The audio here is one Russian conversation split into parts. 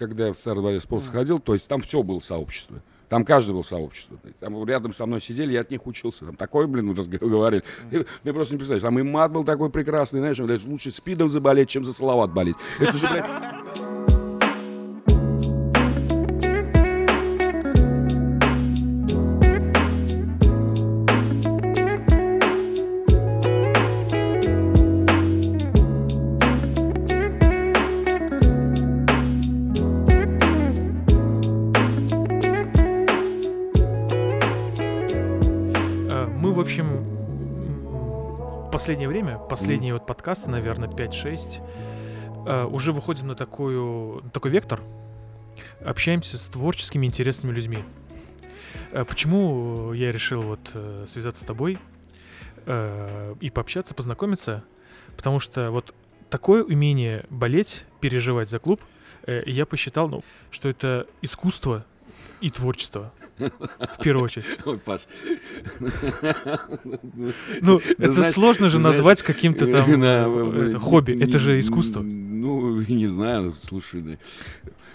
когда я в Старый дворец спорта ходил, то есть там все было сообщество. Там каждый был сообщество. Там рядом со мной сидели, я от них учился. Там такой, блин, говорили. Ты, ты просто не представляешь. Там и мат был такой прекрасный, знаешь, лучше спидом заболеть, чем за салават болеть. Это же, блядь, последнее время, последние вот подкасты, наверное, 5-6, э, уже выходим на такую, на такой вектор. Общаемся с творческими, интересными людьми. Э, Почему я решил вот э, связаться с тобой э, и пообщаться, познакомиться? Потому что вот такое умение болеть, переживать за клуб, э, я посчитал, ну, что это искусство и творчество. В первую очередь. Ой, Паш. Ну, это сложно же назвать каким-то там э, это э, хобби. Это же искусство. Ну, не знаю, слушай,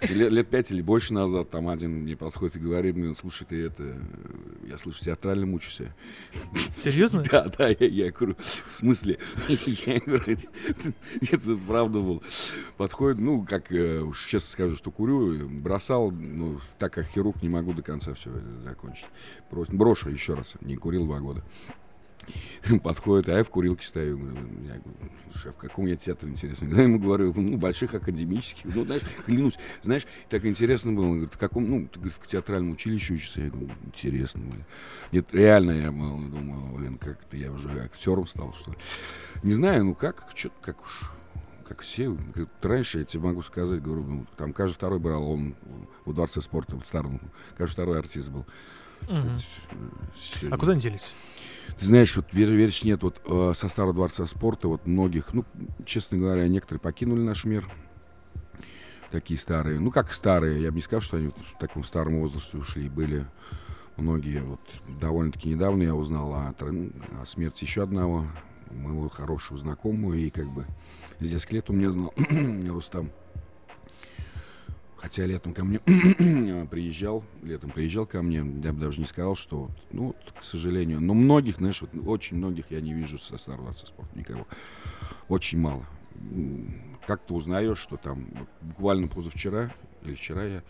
лет, лет пять или больше назад там один мне подходит и говорит мне, слушай, ты это, э, я слышу, театрально мучишься. Серьезно? Да, да, я, я говорю, в смысле? Я говорю, это правда был. Подходит, ну, как, уж честно скажу, что курю, бросал, ну, так как хирург не могу до конца все закончить. Брось- Брошу еще раз, не курил два года. Подходит, а я в курилке стою. Я говорю, а в каком я театре, интересно? Я ему говорю, ну, больших академических. Ну, знаешь, клянусь, знаешь, так интересно было. Он говорит, в каком, ну, ты, говорит, в театральном училище учишься? Я говорю, интересно. блин. Нет, реально я был, думал, блин, как-то я уже актером стал, что ли. Не знаю, ну как, что-то как уж как все, как раньше, я тебе могу сказать, говорю, ну, там каждый второй брал, он во дворце спорта, в старом, каждый второй артист был. Сегодня- А куда они делись? ты знаешь, вот вер- веришь, нет, вот э, со старого дворца спорта, вот многих, ну, честно говоря, некоторые покинули наш мир. Такие старые. Ну, как старые, я бы не сказал, что они вот в таком старом возрасте ушли. Были многие, вот довольно-таки недавно я узнал о, о смерти еще одного моего хорошего знакомого. И как бы с детских лет он меня знал, Рустам. Хотя летом ко мне приезжал, летом приезжал ко мне, я бы даже не сказал, что, вот, ну, вот, к сожалению, но многих, знаешь, вот, очень многих я не вижу со старого отца спорта, никого. Очень мало. Как ты узнаешь, что там буквально позавчера или вчера я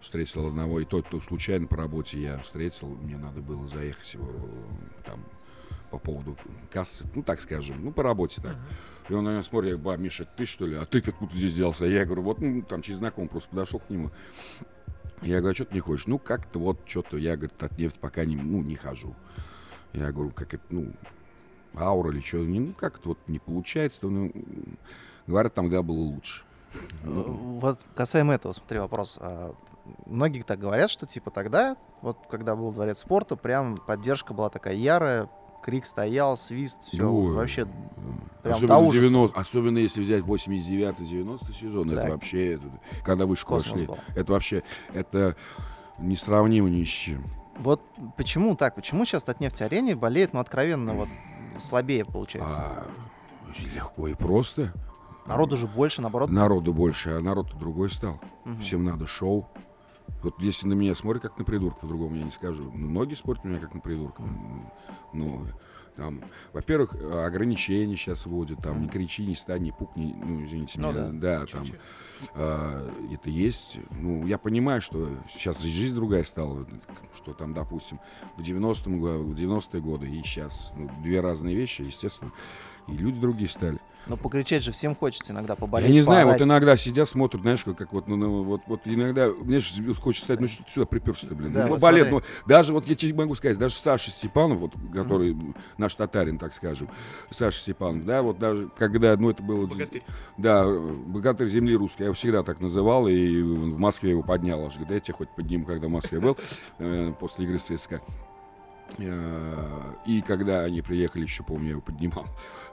встретил одного, и тот, кто случайно по работе я встретил, мне надо было заехать его там по поводу кассы, ну, так скажем, ну, по работе так. И он на меня смотрит, я говорю, ба, Миша, ты что ли? А ты откуда здесь взялся? А я говорю, вот, ну, там через знакомый просто подошел к нему. Я говорю, а что ты не хочешь? Ну, как-то вот, что-то, я, говорит, от нефти пока не, ну, не хожу. Я говорю, как это, ну, аура или что, не, ну, как-то вот не получается. Ну, м, говорят, там, когда было лучше. Вот касаемо этого, смотри, вопрос. А, Многие так говорят, что типа тогда, вот когда был дворец спорта, прям поддержка была такая ярая, крик стоял, свист, все Ой, вообще прям особенно, до в ужаса. 90, особенно если взять 89-90 сезон, это Так. вообще, это, когда вы школу шли, был. это вообще, это несравнимо ни с чем. Вот почему так? Почему сейчас от нефть-арене болеют, ну, откровенно, вот слабее получается? А, легко и просто. Народу же больше, наоборот. Народу больше, а народ другой стал. Мгм. Всем надо шоу. Вот если на меня смотрят как на придурка, по-другому я не скажу. Ну, многие смотрят на меня как на придурка. М, Ну, там, во-первых, э, ограничения сейчас вводят, там, не кричи, не стань, не пукни, ну, извините Ну меня, да, там, а, это есть. Ну, я понимаю, что сейчас жизнь другая стала, что там, допустим, в 90-м го- в 90-е годы и сейчас, ну, две разные вещи, естественно, и люди другие стали. Но покричать же всем хочется иногда поболеть. Я не знаю, вот поорать. иногда сидят, смотрят, знаешь, как, как вот, ну, ну, вот, вот иногда, мне же хочется сказать, ну что ты сюда приперся блин, Да, ну, вот балет, ну, даже вот я тебе могу сказать, даже Саша Степанов, вот, который наш татарин, так скажем, Саша Степанов, да, вот даже когда, ну, это было... Богатырь. Да, богатырь земли русской, я его всегда так называл, и в Москве его поднял аж, говорит, я тебя хоть подниму, когда в Москве был, э, после игры с ЦСКА. Э, И когда они приехали, еще помню, я его поднимал.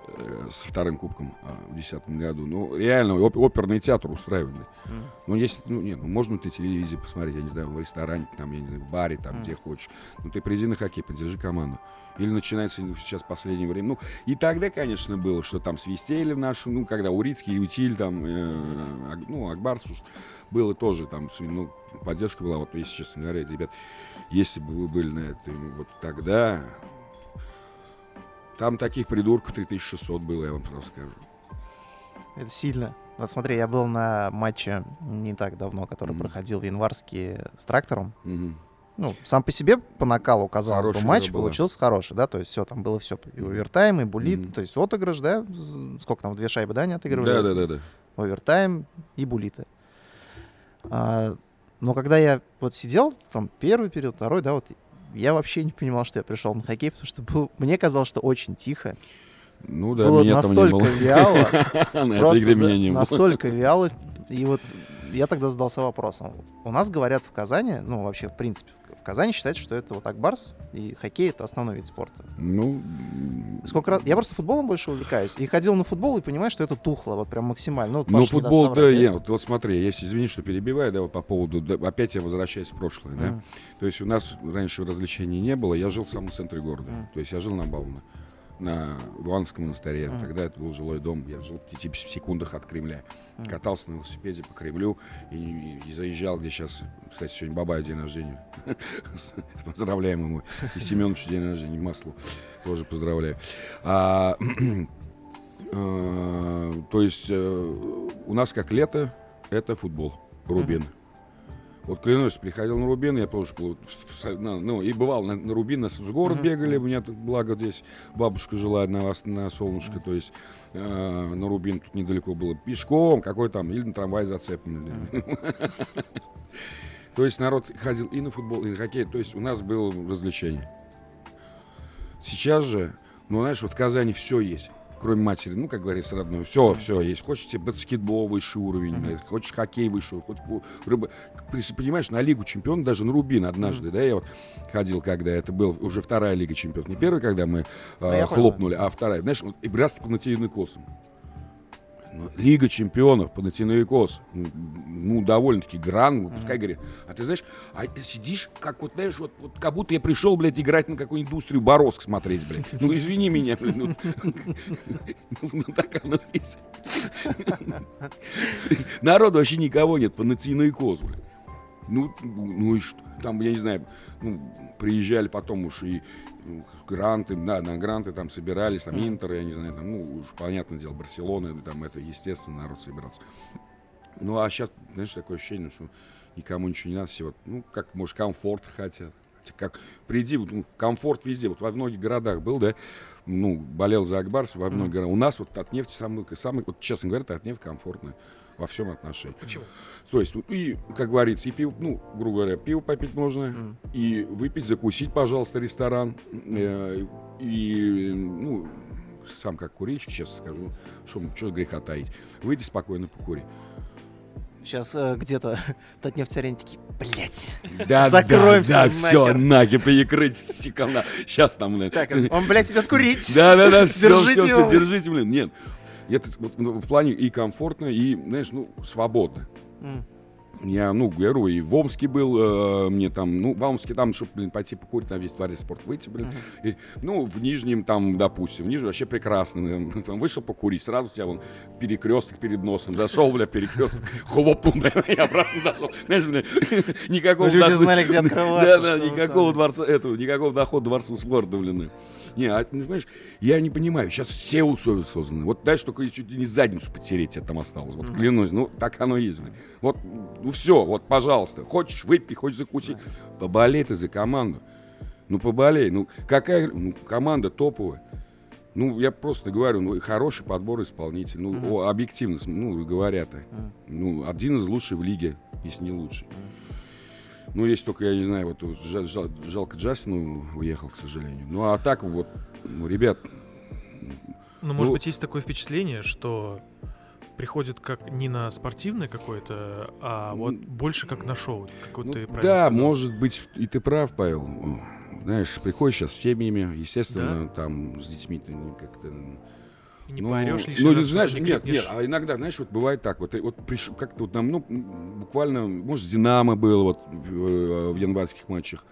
Э, с вторым кубком э, в десятом году. Ну, реально, оп- оперный театр устраивали. М. Ну, есть, ну, нет, ну, можно ты телевизию посмотреть, я не знаю, в ресторане, там, я не знаю, в баре, там, Мгм. где хочешь. Ну, ты приди на хоккей, поддержи команду. Или начинается ну, сейчас последнее время. Ну, и тогда, конечно, было, что там свистели в нашу, ну, когда Урицкий, Утиль, там, э, ну, Акбарс уж было тоже там, ну, поддержка была. Вот, если честно говоря, ребят, если бы вы были на этой, ну, вот тогда, там таких придурков 3600 было, я вам просто скажу. Это сильно. Вот смотри, я был на матче не так давно, который Мгм. проходил в Январске с трактором. Мгм. Ну, сам по себе по накалу, казалось бы, Хорошая матч игра была. получился хороший, да, то есть все, там было все, и овертайм, и булит, Мгм. то есть отыгрыш, да, сколько там, две шайбы, да, не отыгрывали? Да, да, да, да. овертайм и булиты. А, но когда я вот сидел, там, первый период, второй, да, вот, я вообще не понимал, что я пришел на хоккей, потому что был, мне казалось, что очень тихо. Ну да, было меня там не настолько было. вяло, просто меня не было. настолько вяло. И вот я тогда задался вопросом. У нас говорят в Казани, ну, вообще, в принципе, в- Казани считается, что это вот Акбарс, и хоккей — это основной вид спорта. Ну, Сколько раз... Я просто футболом больше увлекаюсь. И ходил на футбол и понимаю, что это тухло, вот прям максимально. Ну, вот Ну, Паша футбол, да, соврать, я, вот, вот смотри, если, извини, что перебиваю, да, вот по поводу, да, опять я возвращаюсь в прошлое, да. Мгм. То есть у нас раньше развлечений не было, я жил в самом центре города. Мгм. То есть я жил на Бауна, на Ивановском монастыре. Мгм. Тогда это был жилой дом, я жил в пяти секундах от Кремля. Мгм. Катался на велосипеде по Кремлю и, и- и заезжал, где сейчас, кстати, сегодня Бабай день рождения. Поздравляем ему. И Семенович день рождения, маслу. Тоже поздравляю. А, э, то есть э, у нас как лето, это футбол, Рубин. Вот клянусь, приходил на Рубин, я тоже был, ну, и бывал на, на Рубин, на город Мгм. бегали, у меня тут, благо здесь бабушка жила на, вас- на солнышко, то есть э, на Рубин тут недалеко было пешком, какой там, или на трамвай зацеплен. То есть народ ходил и на футбол, и на хоккей, то есть у нас было развлечение. Сейчас же, ну знаешь, вот в Казани все есть. Кроме матери, ну, как говорится, родной, все, все есть. Хочешь тебе баскетбол высший уровень, блядь, хочешь хоккей высший, хоть рыба. Понимаешь, на Лигу чемпионов, даже на Рубин однажды, да, я вот ходил, когда это был уже вторая Лига чемпионов. Не первая, когда мы э, понял. хлопнули, а вторая. Знаешь, вот, и раз по Панатиенокосам. Ну, Лига чемпионов, Панатиенокос. Ну, Ну, довольно-таки гран, ну, пускай говорит. А ты знаешь, а сидишь, как вот, знаешь, вот, вот как будто я пришел, блядь, играть на какую-нибудь индустрию Бороск смотреть, блядь. Ну, извини меня, блядь. Ну, ну, так оно есть. Народу вообще никого нет, Панатиенокос, блядь. Ну, ну и что? Там, я не знаю, ну, приезжали потом уж и ну, гранты, да, на гранты там собирались, там. Интер, я не знаю, там, ну, уж понятное дело, Барселона, там это, естественно, народ собирался. Ну, а сейчас, знаешь, такое ощущение, что никому ничего не надо, все вот, ну, как, может, комфорт хотят. Хотя как, приди, ну, комфорт везде, вот во многих городах был, да, ну, болел за Акбарс, во многих городах. У нас вот от нефти самый, самый, вот, честно говоря, от нефти комфортно во всем отношении. Почему? То есть, ну, и, как говорится, и пиво, ну, грубо говоря, пиво попить можно, Мгм. и выпить, закусить, пожалуйста, ресторан. Э, и, ну, сам как курильщик, честно скажу, что, что греха таить. Выйди спокойно покури. Сейчас э, где-то Татнефть арене такие, блять. Да, Закроем да, да, все, нахер. перекрыть все каналы. Сейчас там, блин. Так, он, блядь, идет курить. Да, да, да, все, все, все, держите, блин. Нет, это вот, ну, в плане и комфортно, и, знаешь, ну, свободно. М. Я, ну, говорю, и в Омске был, э, мне там, ну, в Омске там, чтобы, блин, пойти покурить на весь дворец спорт выйти, блин. И, ну, в Нижнем там, допустим, в Нижнем вообще прекрасно. Там, там вышел покурить, сразу у тебя вон перекресток перед носом. Зашел, бля, перекресток, хлопнул, бля, и обратно зашел. Знаешь, бля, никакого... Люди знали, где открываться, Да, да, никакого дворца, этого, никакого дохода дворцу спорта, блин. Не, а, ну, понимаешь, я не понимаю, сейчас все условия созданы. Вот дальше только чуть ли не задницу потереть тебе там осталось. Вот клянусь, ну так оно и есть. Вот, ну все, вот, пожалуйста. Хочешь выпей, хочешь закуси. Поболей ты за команду. Ну поболей. Ну какая ну, команда топовая. Ну, я просто говорю, ну, хороший подбор исполнителей. Ну, о, объективно, ну, говоря-то. Мгм. Ну, один из лучших в лиге, если не лучший. Ну, есть только, я не знаю, вот, вот жа- жа- жалко Джастину уехал, к сожалению. Ну, а так вот, ну, ребят, Ну, может Ну- быть, есть такое впечатление, что приходит как не на спортивное какое-то, а вот больше как на шоу, как вот ну, ты да, сказал. может быть, и ты прав, Павел. Знаешь, приходишь сейчас с семьями, естественно, там с детьми ты как-то... И не Ну, поорешь лишний ну, раз, знаешь, не нет, крикнешь. нет, а иногда, знаешь, вот бывает так, вот, вот пришел как-то вот нам, ну, буквально, может, Динамо было вот в, э, в январских матчах.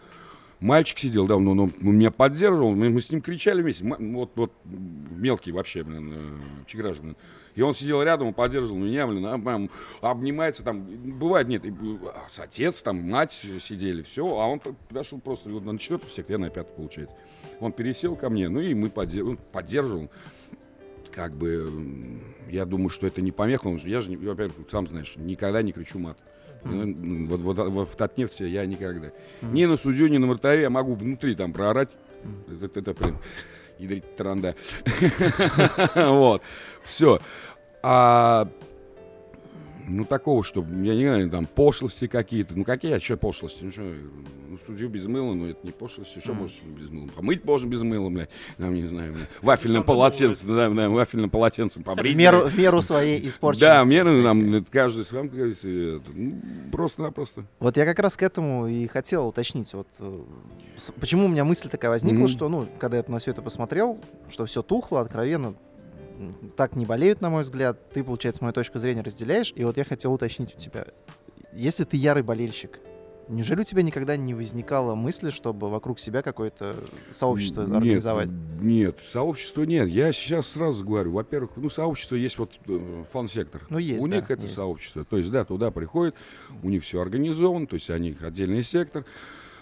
Мальчик сидел, да, он, он- он меня поддерживал, мы, мы с ним кричали вместе, вот, вот мелкий вообще, блин, э, Чиграж, блин. И он сидел рядом, он поддерживал меня, блин, а, прям обнимается там. Бывает, нет, и, а, отец, там, мать сидели, все, а он подошел просто вот на четвертую сектор, я на пятую, получается. Он пересел ко мне, ну и мы поддер- он поддерживал. Как бы, я думаю, что это не помеха, я же, во-первых, сам знаешь, никогда не кричу мат. Ну, Вот, вот, вот в Татнефте я никогда. Ни на судью, ни на вратаре я могу внутри там проорать. Это, это, блин, ядрить транда. Вот. Все. А ну, такого, что, я не знаю, там, пошлости какие-то. Ну, какие, а что пошлости? Ну, что, ну, судью без мыла, ну, это не пошлости. Что Мгм. можешь без мыла? Помыть можно без мыла, блядь. Там, не знаю, блядь, вафельным Сам полотенцем, да, да, вафельным полотенцем побрить. В меру, в меру своей испорченности. Да, там, это каждый сам, как говорится, ну, просто-напросто. Вот я как раз к этому и хотел уточнить. Вот, э, почему у меня мысль такая возникла, что, ну, когда я на все это посмотрел, что все тухло, откровенно, так не болеют, на мой взгляд. Ты, получается, мою точку зрения разделяешь. И вот я хотел уточнить у тебя. Если ты ярый болельщик, неужели у тебя никогда не возникало мысли, чтобы вокруг себя какое-то сообщество Нет, организовать? Нет, сообщества нет. Я сейчас сразу говорю. Во-первых, ну, сообщество есть вот э, фан-сектор. Ну, есть, У да, них это есть. сообщество. То есть, да, туда приходят, у них все организовано, то есть, они отдельный сектор.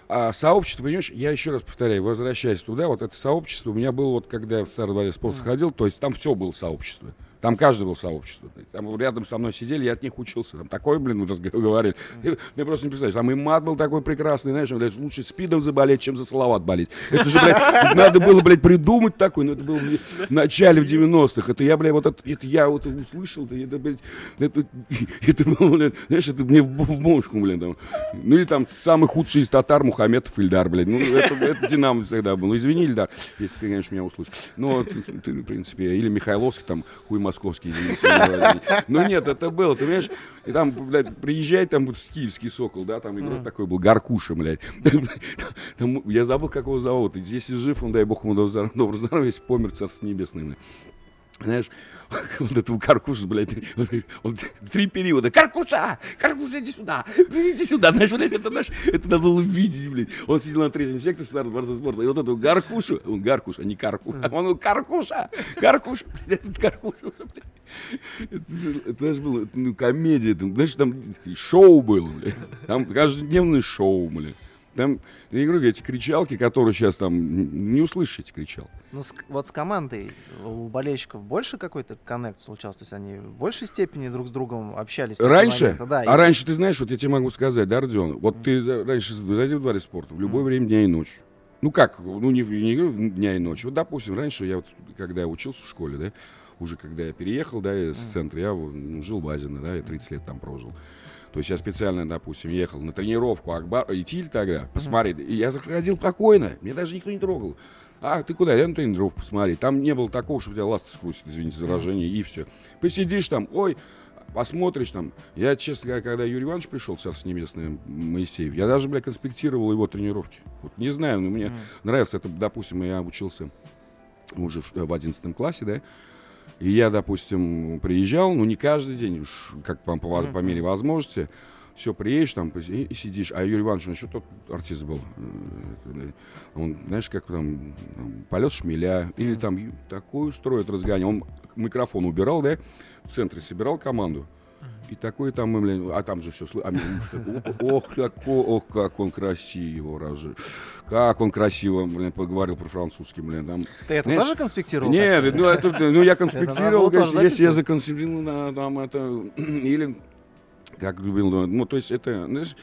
А сообщество, понимаешь, я еще раз повторяю, возвращаясь туда, вот это сообщество у меня было, вот когда я в Старый дворец спорта ходил, то есть там все было сообщество. Там каждый был сообщество. Там рядом со мной сидели, я от них учился. Там такой, блин, вот говорили. Ты просто не представляешь. Там и мат был такой прекрасный, знаешь, блядь, лучше спидом заболеть, чем за салават болеть. Это же, блядь, надо было, блядь, придумать такой, но это было блядь, в начале в 90-х. Это я, блядь, вот это, это я вот услышал, это, это, блядь, это, это было, блядь, знаешь, это мне в, в мошку, блин, там. Ну или там самый худший из татар Мухаммедов Ильдар, блядь. Ну, это, это Динамо тогда был. Ну, извини, Ильдар, если ты, конечно, меня услышишь. Но ты, ты, в принципе, или Михайловский, там, хуй московский, извините. Ну нет, это было, ты понимаешь? И там, блядь, приезжает там вот киевский сокол, да, там игрок такой был, Гаркуша, блядь. Я забыл, как его зовут. Если жив, он, дай бог ему доброго доброго здоровья, если помер, царство небесное, блядь. Знаешь, вот этого Каркуша, блядь, он, он три периода. Каркуша! Каркуша, иди сюда! Иди сюда! Знаешь, блядь, это, наш, это надо было видеть, блядь. Он сидел на третьем секторе старого дворца спорта, и вот этого Гаркушу, он Гаркуш, а не Карку. Он говорит, Каркуша! Каркуша! Блядь, этот Каркуша, блядь. Это, это даже было, ну, комедия, там, знаешь, там шоу было, блядь. Там каждодневное шоу, блядь. Там, я говорю, эти кричалки, которые сейчас там, не услышишь эти кричалки. Ну, с- вот с командой у болельщиков больше какой-то коннект случался? То есть они в большей степени друг с другом общались? Раньше? Да, и- а раньше, ты знаешь, вот я тебе могу сказать, да, Родион, вот ты за- раньше зайди в дворец спорта в любое время дня и ночи. Ну как, ну не, не говорю дня и ночи. Вот, допустим, раньше я вот, когда я учился в школе, да, уже когда я переехал, да, из центра, я ну, жил в Азино, да, я 30 лет там прожил. То есть я специально, допустим, ехал на тренировку Акбар, Итиль тогда, посмотреть. И я заходил спокойно, меня даже никто не трогал. А, ты куда? Я на тренировку посмотреть. Там не было такого, чтобы тебя ласты скрутит, извините за выражение, и все. Посидишь там, ой, посмотришь там. Я, честно говоря, когда Юрий Иванович пришел, Царство Небесное, Моисеев, я даже, бля, конспектировал его тренировки. Вот не знаю, но мне нравится. Это, допустим, я учился уже в, в 11 классе, да, и я, допустим, приезжал, ну, не каждый день, уж как по, по, по мере возможности, все, приедешь там и, и сидишь. А Юрий Иванович, он еще тот артист был. э, Он, знаешь, как там, там, полет шмеля, или там ю- такую строит разгонял. Он микрофон убирал, да, в центре собирал команду. И такой там, а там же все слышно. А такой, ох, какой, ох, как он красиво, рожи. Как он красиво, блин, поговорил про-французски, блин, там. Ты это Знаешь, тоже конспектировал? Нет, ну, это, ну я конспектировал, конечно, если я законспектировал, на, там это, или как любил, ну, то есть это, знаешь,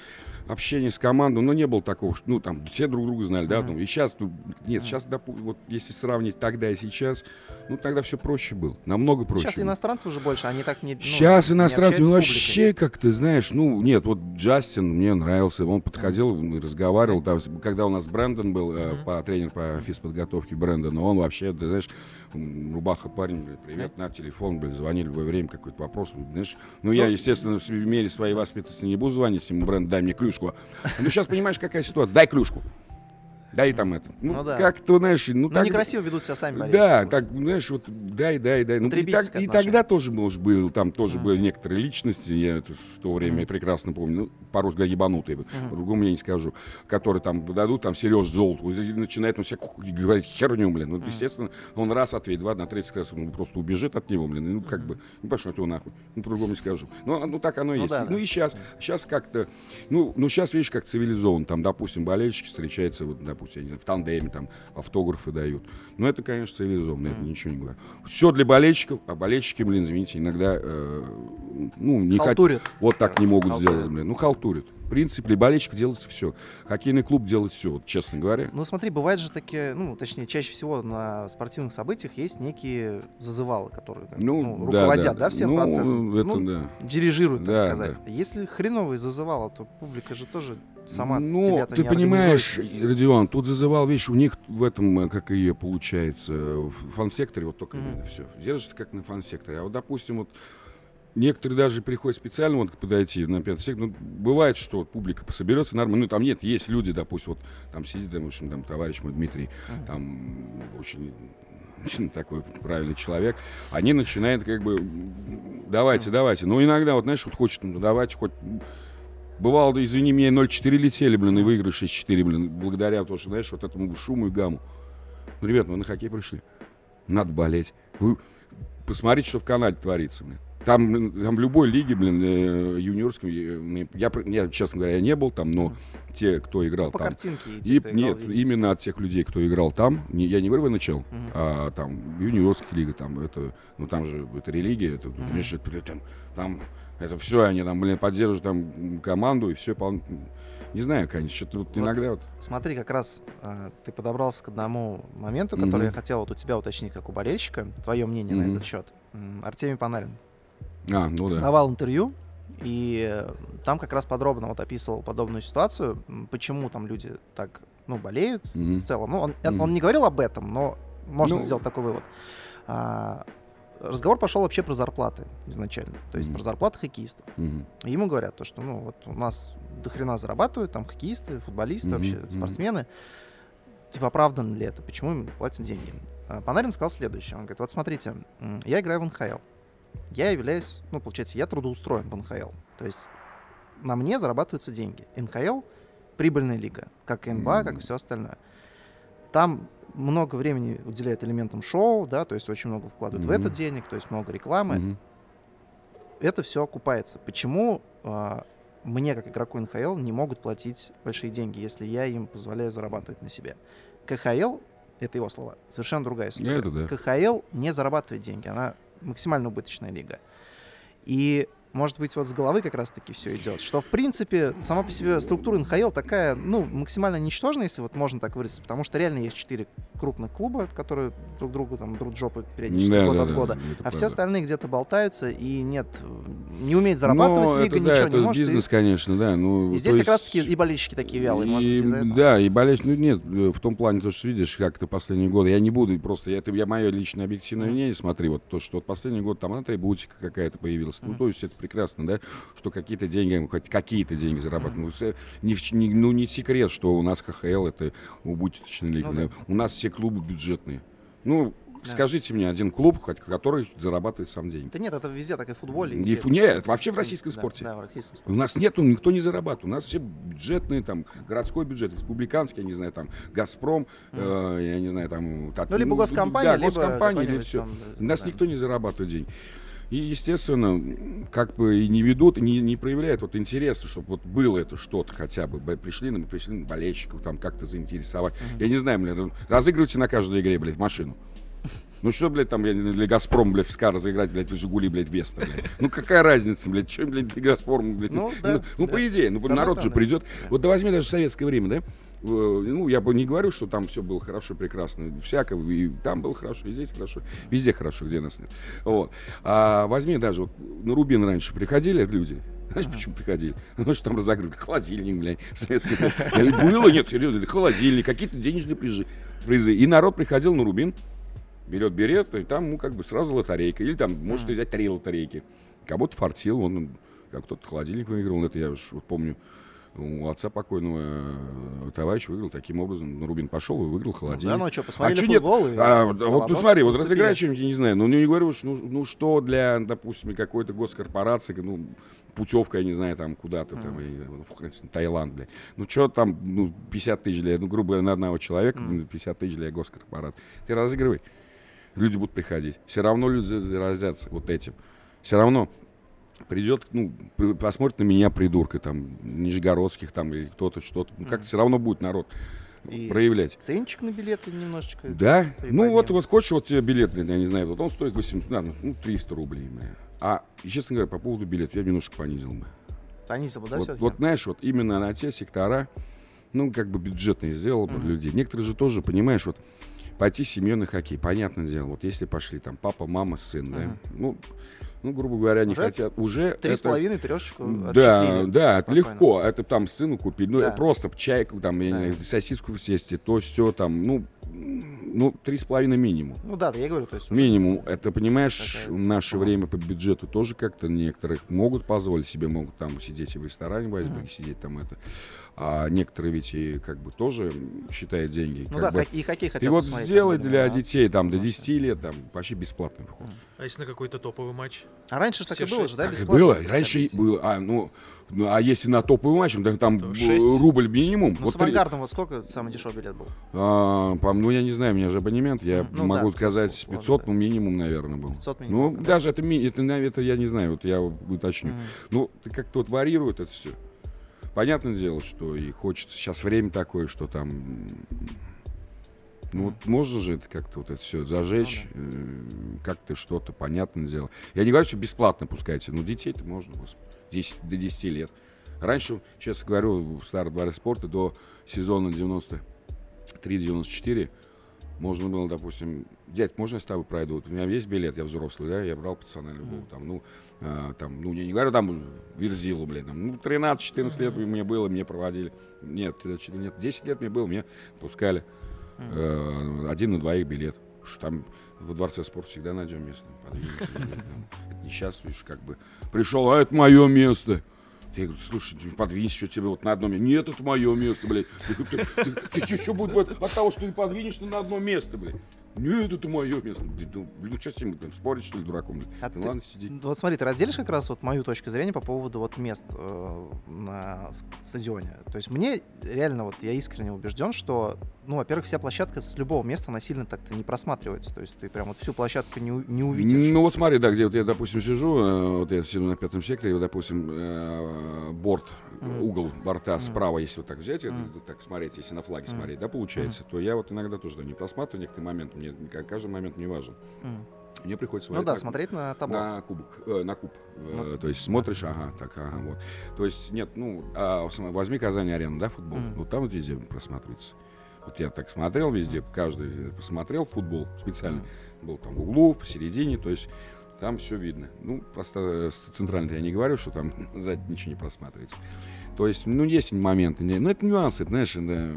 общение с командой, но не было такого, что, ну, там, все друг друга знали, да, там, и сейчас, ну, нет, сейчас, вот, если сравнить тогда и сейчас, ну, тогда все проще было, намного проще Сейчас иностранцев уже больше, они так не ну, Сейчас иностранцы ну, вообще как-то, знаешь, ну, нет, вот Джастин мне нравился, он подходил, и разговаривал, с- когда у нас Брэндон был, э, по, тренер по физподготовке Брэндона, он вообще, ты знаешь, рубаха парень, блядь, привет, на телефон, блядь, звони в любое время, какой-то вопрос, знаешь, ну, я, естественно, в мере своей воспитанности не буду звонить ему, Брэнд, дай мне клюшку, ну, сейчас понимаешь, какая ситуация, дай клюшку, Дай там это. Ну, Ну да. как-то, знаешь, ну, Ну, так... некрасиво ведут себя сами болельщики. Да, так, знаешь, вот дай, дай, дай. Ну, и, так- и тогда тоже, может, был, там тоже Мгм. были некоторые личности, я это в то время Мгм. прекрасно помню, ну, по-русски ебанутые, Мгм. по-другому я не скажу, которые там дадут, там, Сереж золото, и начинает он ху- говорить херню, блин. Ну, Мгм. естественно, он раз ответит, два, на третий раз он просто убежит от него, блин, и, ну, как бы, ну, пошел ты нахуй, ну, по-другому не скажу. Ну, ну, так оно и Ну есть. да, ну, да. и сейчас, сейчас как-то, ну, ну, сейчас, видишь, как цивилизован, там, допустим, болельщики встречаются, вот, допустим, я не знаю, в тандеме, там, автографы дают. Ну, это, конечно, цивилизованно, это Мгм. ничего не говорю. Все для болельщиков, а болельщики, блин, извините, иногда, э, ну, не хотят, вот так не могут Халтурят. сделать, блин. Ну, халтурят. В принципе, для болельщика делается все. Хоккейный клуб делает все, вот, честно говоря. Ну смотри, бывает же такие, ну, точнее, чаще всего на спортивных событиях есть некие зазывалы, которые Ну, ну, да, руководят, да, да, всем ну, процессом. это ну, да. дирижируют, так Да, сказать. Если хреновый зазывало, то публика же тоже сама ну, себя-то ты понимаешь. Родион, тут зазывал вещь, у них в этом, э, как и получается, в фан-секторе вот только Мгм. именно все. Держится как на фан-секторе. А вот, допустим, вот некоторые даже приходят специально вот подойти на пятый сектор. Ну, бывает, что вот публика пособерется нормально. Ну, там нет, есть люди, допустим, вот там сидит, общем, там товарищ мой Дмитрий, Мгм. там очень такой правильный человек, они начинают как бы давайте, давайте. Но иногда, вот знаешь, вот хочет, ну, давайте хоть Бывало, да, извини меня, 0-4 летели, блин, и выиграли 6-4, блин, благодаря тому, что, знаешь, вот этому шуму и гамму. Ну, ребят, мы на хоккей пришли. Надо болеть. Вы посмотрите, что в Канаде творится, блин. Там, там в любой лиге, блин, э, юниорском, э, я, я, честно говоря, я не был там, но те, кто играл По там. картинке. и кто играл, нет, видите. именно от тех людей, кто играл там, не, я не в НХЛ, Мгм. а там юниорская лига, там это, ну там же это религия, это, это, блин, там, там это все, они там, блин, поддерживают там команду и все, не знаю, конечно, что-то вот Вот. иногда вот, Смотри, как раз а, ты подобрался к одному моменту, который Мгм. я хотел вот у тебя уточнить как у болельщика. Твое мнение на Мгм. этот счет. Артемий Панарин а, ну да, давал интервью, и э, там как раз подробно вот описывал подобную ситуацию, почему там люди так, ну, болеют Мгм. в целом. Ну, он, Мгм. он не говорил об этом, но можно Ну. сделать такой вывод. А, разговор пошел вообще про зарплаты изначально, то есть Мгм. про зарплаты хоккеистов. Мгм. И ему говорят, то, что ну вот у нас до хрена зарабатывают, там хоккеисты, футболисты, Мгм, вообще мгм. спортсмены. Типа, оправдан ли это? Почему им платят деньги? А Панарин сказал следующее. Он говорит, вот смотрите, я играю в НХЛ. Я являюсь, ну, получается, я трудоустроен в НХЛ. То есть на мне зарабатываются деньги. НХЛ — прибыльная лига, как и НБА, как и все остальное. Там много времени уделяют элементам шоу, да, то есть очень много вкладывают в Мгм. это денег, то есть много рекламы Мгм. это все окупается. Почему а, мне, как игроку НХЛ, не могут платить большие деньги, если я им позволяю зарабатывать на себе? КХЛ, это его слова, совершенно другая история. Это да. КХЛ не зарабатывает деньги, она максимально убыточная лига. И может быть, вот с головы как раз-таки все идет. Что, в принципе, сама по себе структура НХЛ такая, ну, максимально ничтожная, если вот можно так выразиться, потому что реально есть четыре крупных клуба, которые друг другу там друг жопы периодически Да, год да, от да, года. А правда. все остальные где-то болтаются, и нет, не умеет зарабатывать Ну, лига, это, да, ничего это не может. и- бизнес, конечно, да. Ну, и, здесь то как раз-таки есть- и болельщики такие вялые, может быть, И, из-за этого. Да, и болеть, ну нет, э, в том плане, то, что видишь, как это последние годы, я не буду, просто, я, это я мое личное объективное мнение, смотри, вот то, что вот последний год там атрибутика какая-то появилась, ну, Мгм. то есть это прекрасно, да, что какие-то деньги, хоть какие-то деньги зарабатывают. Ну, с- не, не- ну, не секрет, что у нас ХХЛ это убыточная лига, Ну да. у нас все клубы бюджетные. Ну, Да. скажите мне один клуб, хоть который зарабатывает сам деньги. Да нет, это везде, так и в футболе. Не везде. фу- нет, вообще в российском да, спорте. Да, в российском У спорте. нас нету, никто не зарабатывает. У нас все бюджетные, там, городской бюджет, республиканский, я не знаю, там, Газпром, э, я не знаю, там... тат- Ну, либо ну, госкомпания, да, либо госкомпания, или все. там, У нас да. никто не зарабатывает деньги. И, естественно, как бы и не ведут, не, не проявляют вот интереса, чтобы вот было это что-то хотя бы. Пришли на, пришли на болельщиков, там как-то заинтересовать. Я не знаю, блядь, разыгрывайте на каждой игре, блядь, машину. Ну что, блядь, там для Газпрома, блядь, в СКА разыграть, блядь, Жигули, блядь, Веста, блядь. Ну какая разница, блядь, что, блядь, для Газпрома, блядь. Ну, да, ну, да. по идее, ну народ же придет. Вот да возьми даже советское время, да? Э, Ну, я бы не говорю, что там все было хорошо, прекрасно. Всяко, и там было хорошо, и здесь хорошо. Везде хорошо, где нас нет. Вот. А возьми даже, вот, на Рубин раньше приходили люди. Знаешь, почему приходили? Потому что там разогрыт холодильник, блядь, советский. Говорю, Было, нет, серьезно, холодильник, какие-то денежные призы. призы. И народ приходил на Рубин, берет берет, и там, ну, как бы сразу лотерейка. Или там может взять три лотерейки. Кого-то фартил, он, как кто-то холодильник выиграл, это я уж вот помню. У отца покойного э, товарищ выиграл таким образом. Ну, Рубин пошел и выиграл Ну, холодильник. да, ну что, посмотрели чё нет? футбол и А, вот, Колотос ну смотри, вот разыграй что-нибудь, я не знаю, ну не говорю, что, ну, ну что для, допустим, какой-то госкорпорации, ну, путевка, я не знаю, там куда-то, там, я не знаю, ну, Таиланд, блядь. Ну что там, ну, 50 тысяч для, ну, грубо говоря, на одного человека, ну, 50 тысяч для госкорпорации. Ты разыгрывай. Люди будут приходить. Все равно люди за- заразятся вот этим. Все равно придет, ну, посмотрит на меня придурка, там, нижегородских, там, или кто-то, что-то. Ну, как-то все равно будет народ И проявлять. ценчик на билеты немножечко. Да? Ну вот, вот хочешь, вот тебе билет, я не знаю, вот он стоит 800, да, ну 300 рублей. А, честно говоря, по поводу билета я бы немножко понизил бы. Понизил бы, да, вот, вот, знаешь, вот именно на те сектора, ну, как бы бюджетные сделал бы Мгм. людей. Некоторые же тоже, понимаешь, вот пойти с семьей на хоккей, понятное дело, вот если пошли там папа, мама, сын, да, Мгм. ну, ну, грубо говоря, не Уже хотят, уже Три с половиной, трешечку да, да, спокойно. легко. Это там сыну купить. Ну, Да. просто чайку, там, я не Да. знаю, сосиску в тесте, то все там, ну, ну, три с половиной минимум. Ну да, да, я говорю, то есть уже Минимум. Это, понимаешь, Такая в наше сумма. время по бюджету тоже как-то некоторых могут позволить себе, могут там сидеть и в ресторане в айсберге, Мгм. сидеть там это. А некоторые ведь и как бы тоже считают деньги. Ну да, бы. и хоккей хотят Ты вот сделай для да. детей там до Конечно. 10 лет, там вообще бесплатный вход. А если на какой-то топовый матч? А раньше ж так и было же, да, бесплатно было. Раньше было. А, ну, а если на топовый матч, так там То рубль минимум. Ну, Вот с авангардом вот сколько самый дешевый билет был? А, по- ну, я не знаю, у меня же абонемент, я ну могу да, сказать условно, 500, да. ну, минимум, наверное, был. 500 Ну, минимум. да? даже это, это, это я не знаю, вот я уточню. Мгм. Ну, как-то вот варьирует это все. Понятное дело, что и хочется. Сейчас время такое, что там... Ну, вот можно же это как-то вот это все зажечь, э, как-то что-то, понятное дело. Я не говорю, что бесплатно пускайте, но детей-то можно, господи, 10, до 10 лет. Раньше, честно говорю, в старом дворе спорта до сезона 93-94 можно было, допустим, дядь, можно я с тобой пройду? Вот У меня есть билет, я взрослый, да, я брал пацана любого, Мгм. там, ну, а, там, ну, я не говорю, там, Верзилу, блин, там, ну, 13-14 лет мне было, мне проводили. Нет, 13, нет, 10 лет мне было, мне пускали. Э, один на двоих билет. Там во дворце спорта всегда найдем место. Подвинемся. Это не сейчас, видишь, как бы пришел, а это мое место. Я говорю, слушай, ты подвинься, что тебе вот на одно место. Нет, это мое место, блядь. Ты, ты, ты, ты что, что будет от того, что ты подвинешься на одно место, блядь? Нет, это мое место. Блин, ну, блин, что с ним там, спорить, что ли, дураком? блядь? А Ну ты- ладно, сиди. Ну, Вот смотри, ты разделишь как раз вот мою точку зрения по поводу вот мест э, на стадионе. То есть мне реально вот я искренне убежден, что, ну, во-первых, вся площадка с любого места она сильно так-то не просматривается. То есть ты прям вот всю площадку не, не увидишь. Ну вот смотри, да, где вот я, допустим, сижу, э, вот я сижу на пятом секторе, вот, допустим, э, борт, э, Мгм. угол борта справа, если вот так взять, вот так смотреть, если на флаге смотреть, да, получается, то я вот иногда тоже да, не просматриваю некоторые моменты, мне каждый момент мне важен. Мне приходится Ну смотреть да, на- смотреть на табло. на кубок, э, на куб. Э, Ну, то есть смотришь, ага, так, ага, вот. То есть нет, ну, а, возьми Казань арену, да, футбол. Мгм. Вот там вот везде просматривается. Вот я так смотрел везде, каждый посмотрел футбол специально. Был там в углу, посередине, то есть там все видно. Ну, просто э, с центральной я не говорю, что там сзади ничего не просматривается. То есть, ну, есть моменты. не- Ну, это нюансы, это, знаешь, да.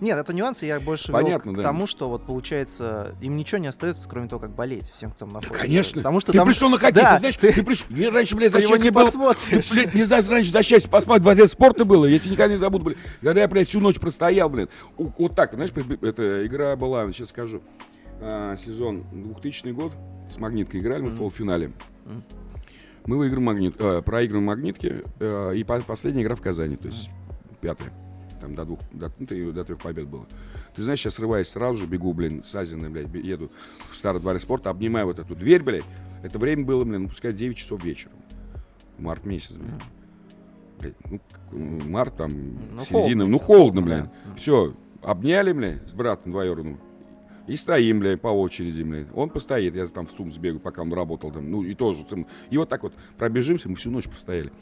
Нет, это нюансы, я больше Понятно, вел к да. тому, что вот получается, им ничего не остается, кроме того, как болеть всем, кто там находится. Конечно. Потому что ты там... пришел на хоккей, Да, ты знаешь, ты- ты, пришел. Мне раньше, блядь, Ты за не счастье было. посмотришь. Да, блядь, не знаю, раньше за счастье поспать, в спорта было. Я тебя никогда не забуду, блядь. Когда я, блядь, всю ночь простоял, блядь. Вот так, знаешь, это игра была, сейчас скажу, а, сезон 2000 год, с Магниткой играли мы в Мгм. полуфинале. Мгм. Мы выиграем Магнит, э, проигрываем Магнитки, э, и по- последняя игра в Казани, то есть пятая. Там до двух, до, ну, три- до трех побед было. Ты знаешь, я срываюсь сразу же, бегу, блин, с Азиной, блядь, еду в старый дворе спорта, обнимаю вот эту дверь, блядь. Это время было, блин, ну, пускай 9 часов вечера. Март месяц, блин. Мгм. Блядь, ну, ну, март, там, Ну, середина, холодно ну, холодно, блин. да. Все, обняли, блядь, с братом двоюродным. И стоим, блядь, по очереди, блядь. Он постоит, я там в ЦУМ сбегаю, пока он работал там. Ну, и тоже. И вот так вот пробежимся, мы всю ночь постояли.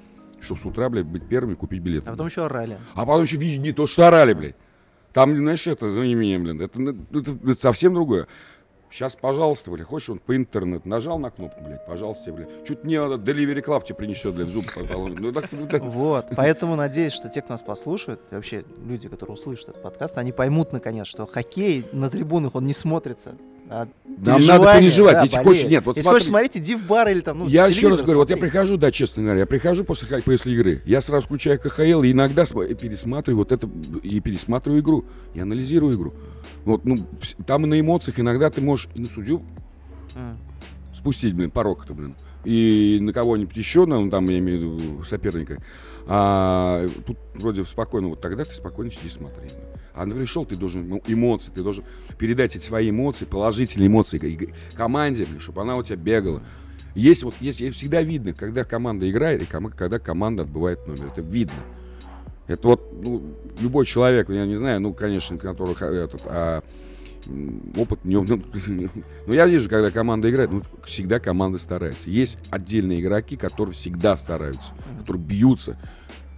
Чтобы с утра, блядь, быть первыми, купить билеты. А потом еще орали. А потом еще, видишь, не то, что орали, блядь. Там, знаешь, это, за меня, блин, это, ну, это- это совсем другое. Сейчас, пожалуйста, блядь, хочешь, он по интернету нажал на кнопку, блядь, пожалуйста, блядь. Чуть не надо, Delivery Club тебе принесет, блядь, зуб. Ну, так, ну, так. Вот, поэтому надеюсь, что те, кто нас послушают, и вообще люди, которые услышат этот подкаст, они поймут наконец, что хоккей на трибунах, он не смотрится А Нам надо переживать. да, если болеют. хочешь, нет, вот Если смотри. хочешь смотреть, иди в бар или там, ну, я еще раз говорю, вот я смотри. прихожу, да, честно говоря, я прихожу после, после игры, я сразу включаю КХЛ и иногда см- пересматриваю вот это, и пересматриваю игру, и анализирую игру. Вот, ну, там и на эмоциях иногда ты можешь и на судью М. спустить, блин, порог-то, блин. И на кого-нибудь еще, ну, там, я имею в виду соперника. А тут вроде спокойно, вот тогда ты спокойно сиди смотри. А на пришел, ты должен ну, эмоции, ты должен передать эти свои эмоции, положительные эмоции команде, чтобы она у тебя бегала. Есть вот, есть, всегда видно, когда команда играет и когда команда отбывает номер. Это видно. Это вот ну, любой человек, я не знаю, ну, конечно, который ха- этот, а, опыт не... Ну, ну, я вижу, когда команда играет, ну, всегда команда старается. Есть отдельные игроки, которые всегда стараются, которые бьются.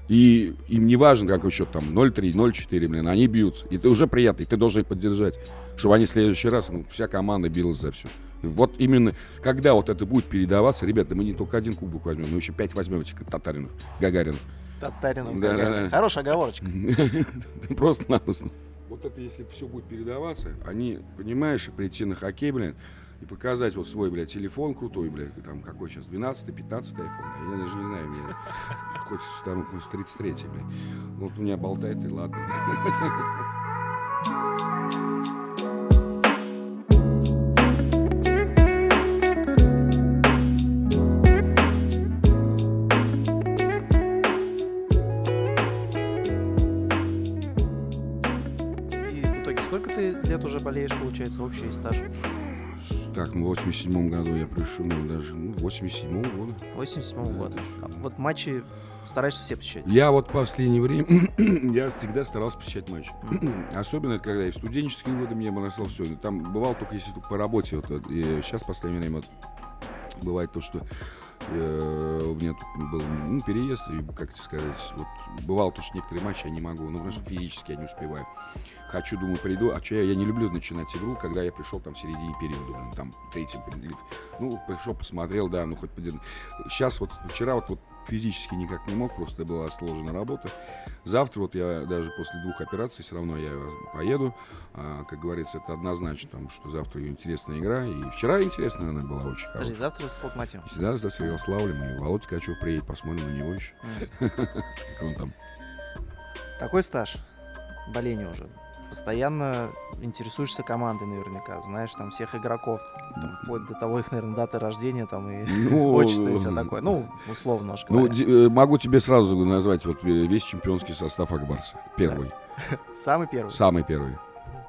И им не важно, какой счет там 0-3, 0-4, блин, они бьются. И это уже приятно, и ты должен их поддержать, чтобы они в следующий раз, ну, вся команда билась за все. Вот именно, когда вот это будет передаваться, ребята, мы не только один кубок возьмем, мы еще пять возьмем этих татаринов, гагаринов. Татаринов. Да, да, да. Хорошая оговорочка. Просто напросто. Вот это, если все будет передаваться, они, понимаешь, прийти на хоккей, блин, и показать вот свой, блядь, телефон крутой, блядь, там какой сейчас, 12 15 iPhone, я даже не знаю, мне хоть там хоть с 33 блядь. Вот у меня болтает, и ладно. сколько ты лет уже болеешь, получается, общий стаж? Так, ну, в 87 году я пришел, ну, даже, ну, 87 года. 87 Да, года. это А вот матчи стараешься все посещать? Я вот в последнее время, я всегда старался посещать матч. Особенно, когда и в студенческие годы мне бросал все. Там бывало только если по работе. Вот, вот, и сейчас в последнее время вот, бывает то, что э, у меня тут был ну, переезд, и, как сказать, вот, бывало то, что некоторые матчи я не могу, ну, потому что физически я не успеваю. Хочу, думаю, приду, а что я, я не люблю начинать игру, когда я пришел там в середине периода, там, третьем, или- ну, пришел, посмотрел, да, ну, хоть Сейчас вот, вчера вот, вот физически никак не мог, просто была сложена работа. Завтра вот я даже после двух операций все равно я поеду. А, как говорится, это однозначно, потому что завтра интересная игра. И вчера интересная она была очень Подожди, хорошая. завтра с Локомотивом. Всегда за Ярославлем, и Володя Ткачев приедет, посмотрим на него еще. Как он там. Такой стаж боления уже. Постоянно интересуешься командой наверняка, знаешь там всех игроков, там, вплоть до того их, наверное, даты рождения там и Ну, отчество и все такое. Ну, условно Ну, говоря. э, могу тебе сразу назвать вот э, весь чемпионский состав Акбарса. Первый. Самый первый. Самый первый.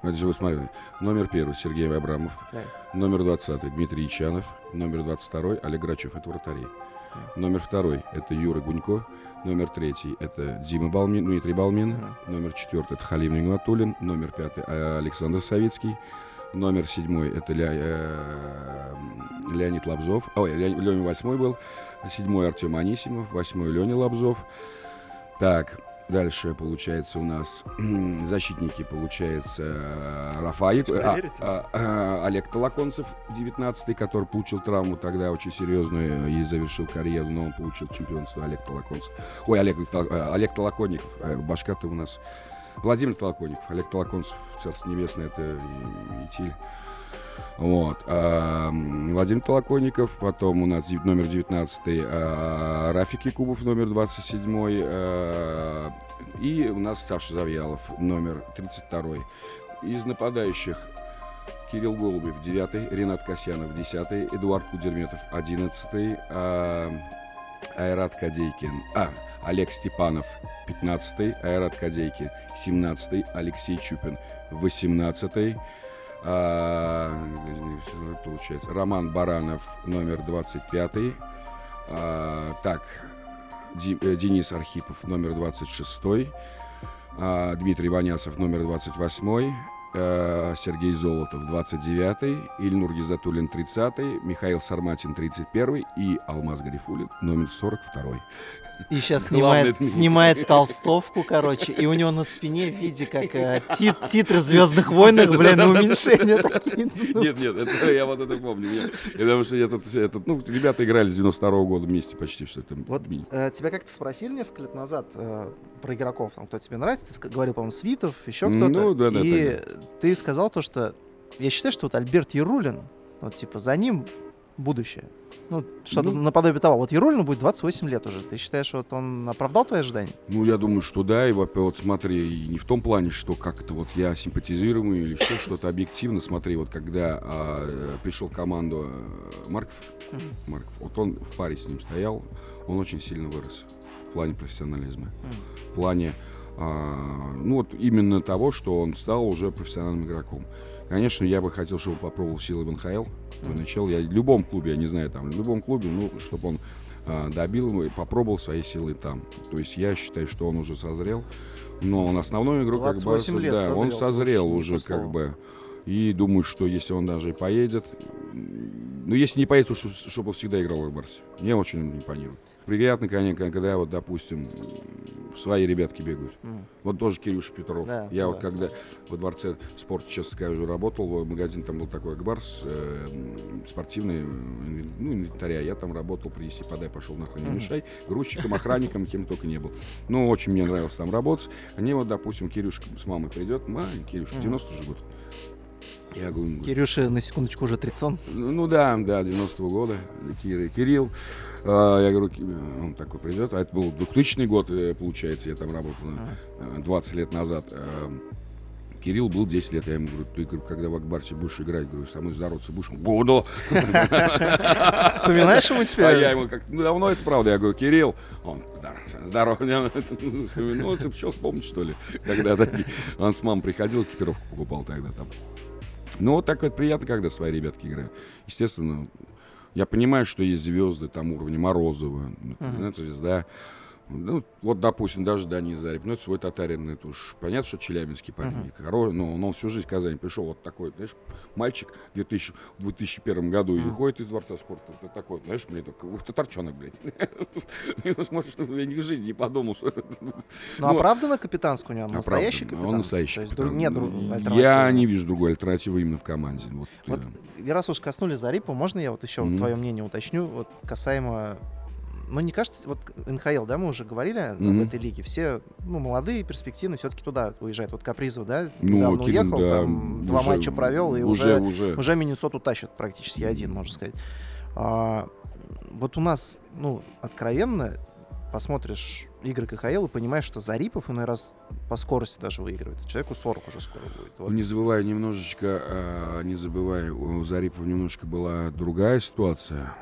Смотрите. Номер первый Сергей Абрамов. Так. Номер 20 Дмитрий Ичанов. Номер 22 Олег Грачев. Это вратари. Номер второй это Юра Гунько. Номер третий это Дима Балмин, Дмитрий Балмин. Мгм. Номер четвертый это Халим Нигматуллин. Номер пятый э, Александр Савицкий. Номер седьмой это Ля- э, Леонид Лобзов. Ой, Ле- Леня восьмой был. Седьмой Артем Анисимов. Восьмой Леня Лобзов. Так, дальше получается у нас защитники, получается э, Рафаик, Вы а, а, а, Олег Толоконцев, 19 который получил травму тогда очень серьезную и завершил карьеру, но он получил чемпионство Олег Толоконцев. Ой, Олег, э, Олег Толоконников, э, башка-то у нас Владимир Толоконников, Олег Толоконцев, Царство Небесное, это Итиль. Вот. а, Владимир Толоконников, потом у нас номер 19 а, Рафик Якубов, номер 27 а, и у нас Саша Завьялов, номер 32 Из нападающих Кирилл Голубев, 9 Ренат Касьянов, 10 Эдуард Кудерметов, 11 а, Айрат Кадейкин, а, Олег Степанов, 15 Айрат Кадейкин, 17 Алексей Чупин, 18 а, получается, Роман Баранов, номер 25 а, так, э, Денис Архипов, номер 26 а, Дмитрий Ванясов, номер 28 э, Сергей Золотов, 29 Ильнур Гизатуллин, 30 Михаил Сарматин, 31 и Алмаз Гарифулин, номер 42 И сейчас снимает, снимает толстовку, короче, и у него на спине в виде как э, ти- титры в Звездных войнах, блин, уменьшения такие. ну. Нет, нет, это, я вот это помню. Я, потому что этот, этот, ну, ребята играли с 92 года вместе почти, что это Вот э, тебя как-то спросили несколько лет назад э, про игроков, там, кто тебе нравится, ты говорил, по-моему, Свитов, еще Ну, кто-то, да, да, и ты сказал то, что я считаю, что вот Альберт Ярулин, вот типа за ним будущее. Ну, что-то Ну. наподобие того. Вот Ярулину будет 28 лет уже. Ты считаешь, вот он оправдал твои ожидания? Ну, я думаю, что да, и во- вот смотри, и не в том плане, что как-то вот я симпатизирую или еще что-то объективно. Смотри, вот когда а, пришел в команду э, Марков, Мгм. Марков, вот он в паре с ним стоял, он очень сильно вырос в плане профессионализма. В плане, а, ну вот именно того, что он стал уже профессиональным игроком. Конечно, я бы хотел, чтобы он попробовал силы в НХЛ. В начал я в любом клубе, я не знаю, там, в любом клубе, ну, чтобы он а, добил его и попробовал свои силы там. То есть я считаю, что он уже созрел. Но он основной игрок, как бы, 28 лет да, он созрел, созрел точно, уже, как бы. И думаю, что если он даже и поедет, ну, если не поедет, то что- чтобы он всегда играл в Барсе. Мне очень он импонирует. Приятно, конечно, когда вот, допустим, свои ребятки бегают. Мгм. Вот тоже Кирюша Петров. Да, Я да. вот когда во дворце спорта, честно скажу, работал, магазин там был такой Акбарс, э, м, спортивный, э, инвен- ну, инвентаря. Я там работал, принести, подай, пошел нахрен, не Мгм. мешай. Грузчиком, охранником, кем только не был. Ну, очень мне нравилось там работать. Они вот, допустим, Кирюшка с мамой придет, ма, Кирюшка, Мгм. 90 же год. Я говорю, Кирюша, на секундочку, уже трицон. ну, ну да, да, 90-го года, Кира и Кирилл. А, я говорю, он такой придет, а это был 2000 год, э, получается, я там работал э, 20 лет назад. А, Кирилл был 10 лет, я ему говорю, ты говорю, когда в Акбарсе будешь играть, говорю, со мной здороваться будешь? Буду. Вспоминаешь ему теперь? А я ему как ну давно это правда, я говорю, Кирилл, он здоров, здоров. Ну, что вспомнить, что ли, когда. Он с мамой приходил, экипировку покупал тогда там. Ну, вот так вот приятно, когда свои ребятки играют. Естественно, я понимаю, что есть звезды там уровня Морозова, Мгм. это звезда. Ну, вот, допустим, даже Данис Зарев. Ну, это свой татарин, это уж понятно, что челябинский парень. Хоро- но, но он всю жизнь в Казани пришел. Вот такой, знаешь, мальчик в 2000, в 2001 году и Мгм. выходит из Дворца спорта. Это такой, знаешь, мне такой, ух ты, торчонок, блядь. И, Может, я ни в жизни не подумал, что это- Ну, оправдано капитанскую у него? Настоящий оправданно. капитан? Он настоящий То есть капитан. нет Я не вижу другой альтернативы именно в команде. Вот, Вот, и раз уж коснулись Зарипа, можно я вот еще твое мнение уточню, вот касаемо... Ну, не кажется, вот НХЛ, да, мы уже говорили в этой лиге, все, ну, молодые, перспективные, все-таки туда уезжают. Вот Капризов, да, ну, недавно уехал, да, там два уже- матча провел, и уже, уже, уже. уже Миннесоту тащат практически один, можно сказать. А, вот у нас, ну, откровенно, посмотришь игры КХЛ и понимаешь, что Зарипов иной раз по скорости даже выигрывает. Человеку 40 уже скоро будет. Вот. Не забывай немножечко, а, не забывай, у Зарипова немножко была другая ситуация.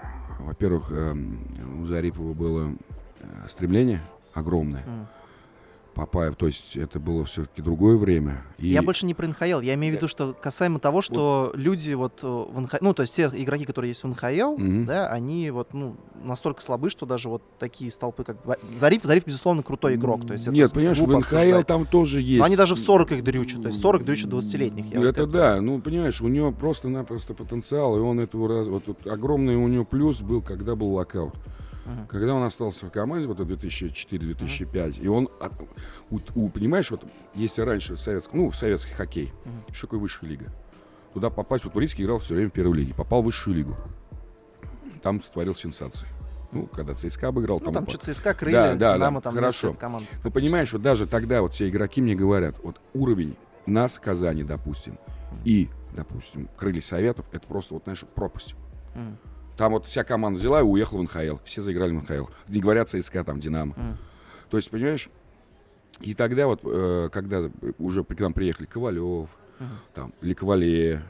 Во-первых, эм, у Зарипова было э, стремление огромное. М. Папаев, то есть это было все-таки другое время. И Я больше не про НХЛ, я имею в виду, что касаемо того, что люди вот э, в НХЛ, ну, то есть те игроки, которые есть в НХЛ, Мгм. да, они вот, ну, настолько слабы, что даже вот такие столпы, как Зариф, Зариф, безусловно, крутой игрок, то есть это Нет, понимаешь, в НХЛ обсуждать. там тоже есть. Но они даже в 40 их дрючат, то есть 40 дрючат 20-летних. я Ну, вот это да, ну понимаешь, у него просто-напросто потенциал, и он этого раз, вот, тут огромный у него плюс был, когда был локаут. Мгм. Когда он остался в команде, вот в 2004-2005, и он, у, у- понимаешь, вот если раньше в советском, ну, в советский хоккей, Мгм. что такое высшая лига? Туда попасть, вот Турицкий играл все время в первой лиге, попал в высшую лигу. Там сотворил сенсации. Ну, когда ЦСКА обыграл, Ну, там, там упал. что ЦСКА, Крылья, да, Динамо, да, там хорошо. команд. Ну, понимаешь, вот даже тогда вот все игроки мне говорят, вот уровень нас, Казани, допустим, и, допустим, Крылья Советов, это просто, вот, знаешь, пропасть. М, Там вот вся команда взяла и уехала в НХЛ. Все заиграли в НХЛ. Не говорят ЦСКА, там, Динамо. м. То есть, понимаешь, и тогда вот, э, когда уже к нам приехали Ковалев, Мгм. там, или Ковале,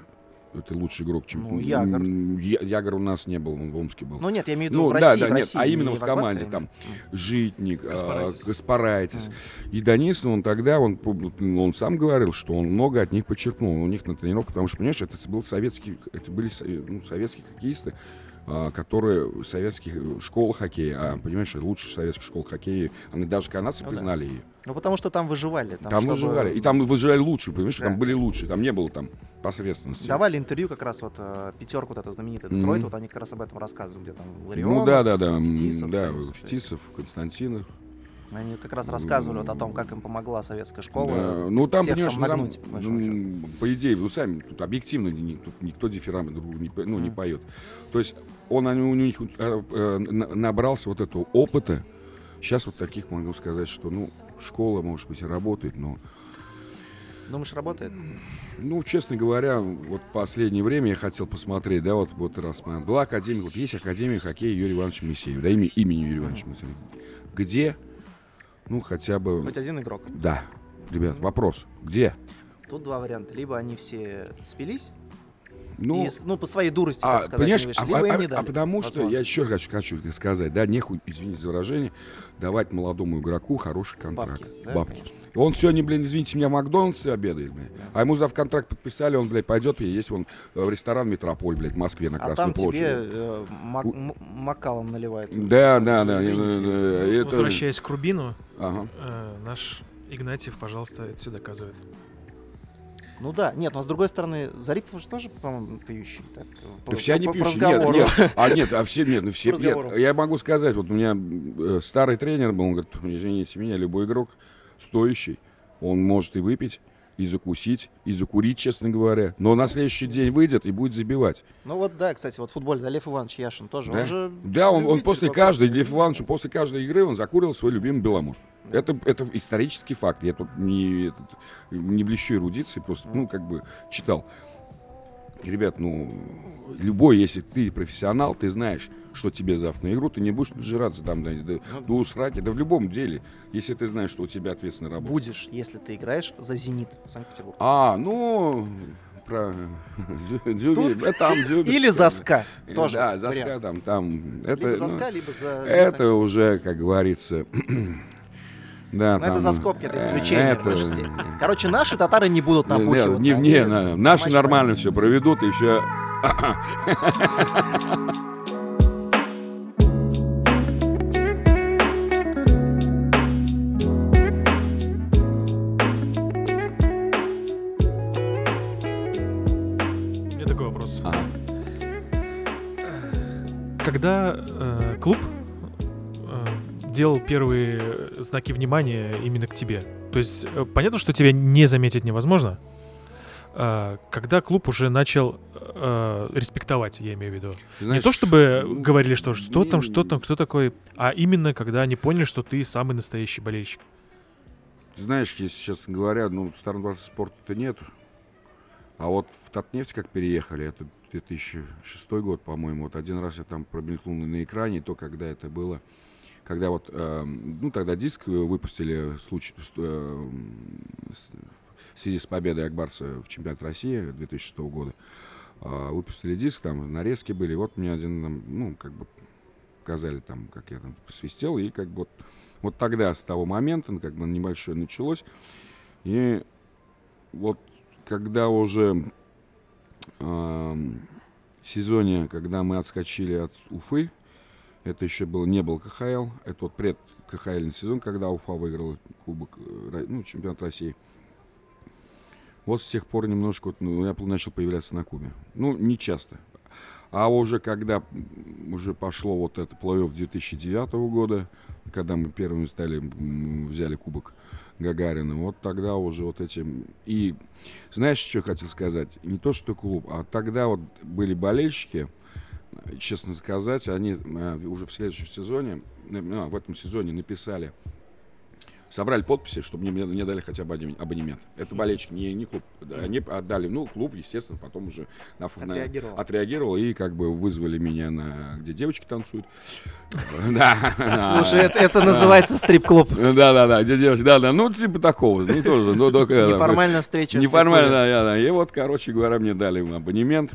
это лучший игрок, чем... Ну, Ягор. Я- Ягор у нас не был, он в Омске был. Ну нет, я имею в виду Ну, в да, России, да, в нет, России, а именно вот в команде а там. Житник, а, Гаспарайтис. Гаспарайтис. Мгм. И Данис, он тогда, он, пу- он сам говорил, что он много от них подчеркнул. У них на тренировках, потому что, понимаешь, это был советский, это были ну, советские хоккеисты, а, которые в советских школах хоккея, а, понимаешь, лучшая советская школа хоккея, они даже канадцы Ну да. признали ее. Ну потому что там выживали. Там, Там, чтобы- выживали. И там выживали лучше, понимаешь, Да. там были лучше, там не было там посредственности. Давали интервью как раз вот э, пятерку, вот это знаменитый. Детройт, вот они как раз об этом рассказывали, где там Ларион. Ну да, да, да, Фетисов, да. Фетисов, Константинов. Они как раз рассказывали вот о том, как им помогла советская школа. Да, ну там, всех понимаешь, там ну, там, нагнуть, по ну, по идее, ну сами, тут объективно ни- тут никто дифирамбы другу не, ну, не Мгм. поет. То есть он они- у них э, э, на- набрался вот этого опыта. Сейчас вот таких могу сказать, что, ну, школа, может быть, и работает, но Думаешь, работает? Ну, честно говоря, вот последнее время я хотел посмотреть, да, вот, вот раз была академия, вот есть академия хоккея Юрия Ивановича Моисеева, да, имя, имени Юрия Ивановича Моисеева. Где, ну, хотя бы, Хоть один игрок. да, ребят, вопрос, где? Тут два варианта. Либо они все спились, Ну, и ну, по своей дурости, а, так сказать, понимаешь, не вышли, а, либо им а- не а дали. потому что, я еще хочу, хочу сказать, да, нехуй, извините за выражение, давать молодому игроку хороший контракт. Бабки, да, Бабки. конечно. Он сегодня, блин, извините меня, в Макдональдсе обедает, блин. А ему за контракт подписали, он, блядь, пойдет и есть он в ресторан Метрополь, блядь, в Москве на А Красной там площади. тебе э, мак- макалом наливают. Да, да, да. Извините. э, э, это- Возвращаясь к Рубину, Ага. э, наш Игнатьев, пожалуйста, это все доказывает. Ну да, нет, но с другой стороны, Зарипов же тоже, по-моему, пьющий. Так, по- Да все они по- по пьющие. Нет, нет, а нет, а все, нет, ну все, По нет, я могу сказать, вот у меня э, старый тренер был, он говорит, извините меня, любой игрок стоящий, он может и выпить, и закусить, и закурить, честно говоря, но на следующий день выйдет и будет забивать. Ну вот да, кстати, вот да, Лев Иванович Яшин тоже. Да, Он же да он, он после каждой, Лев Иванович, после каждой игры он закурил свой любимый Беломор. Это, это исторический факт. Я тут не, этот, не блещу эрудицией, просто, ну, как бы читал. Ребят, ну, любой, если ты профессионал, ты знаешь, что тебе завтра на игру, ты не будешь нажираться там до, до, до усраки, да в любом деле, если ты знаешь, что у тебя ответственная работа. будешь, если ты играешь за «Зенит» Санкт-Петербург. А, ну, про Дзю- Дзюбин, Тут да, там Дзюбин. Или за СКА. Тоже Да, за вариант. СКА там, там. Это, Либо за ну, либо за... Это уже, как говорится, да, Но это там, за скобки, это э, исключение это-. Короче, наши татары не будут Не, не, не, не, на- наши нормально все проведут, и еще... первые знаки внимания именно к тебе, то есть э, понятно, что тебя не заметить невозможно, а, когда клуб уже начал э, респектовать, я имею в виду. Знаешь, не то чтобы говорили, что что там, что там, кто такой, а именно когда они поняли, что ты самый настоящий болельщик. Ты знаешь, если честно говоря, ну, Старнбарса спорта-то нет. А вот в Татнефть как переехали, это 2006 год, по-моему. Вот один раз я там промелькнул на экране, то, когда это было. Когда вот, э, ну, тогда диск выпустили случай, э, с- в связи с победой Акбарса в чемпионате России 2006 года. А, выпустили диск, там нарезки были. Вот мне один, ну, как бы показали там, как я там посвистел, и как бы вот вот тогда, с того момента, как бы небольшое началось. И вот когда уже эм, в сезоне, когда мы отскочили от Уфы, это еще был, не был КХЛ, это вот пред КХЛ сезон, когда Уфа выиграла Кубок, э, ну, чемпионат России. Вот с тех пор немножко вот, ну, я начал появляться на Кубе. Ну, не часто. А уже когда уже пошло вот это плей-офф 2009 года, когда мы первыми стали, взяли кубок Гагарина, вот тогда уже вот этим... И знаешь, что я хотел сказать? Не то, что клуб, а тогда вот были болельщики, честно сказать, они э, уже в следующем сезоне, э, а, в этом сезоне написали, собрали подписи, чтобы мне, мне дали хотя бы абонем- абонемент. Это болельщики, не, не клуб. Они отдали, ну, клуб, естественно, потом уже на, ф- на- Отреагировал. отреагировал и как бы вызвали меня на где девочки танцуют. Да. Слушай, это, называется стрип-клуб. Да, да, да, где девочки, да, да, ну типа такого, ну тоже, ну только это, Неформальная встреча. в Неформально, стрип-клубе. да, да, да. И вот, короче говоря, мне дали абонемент.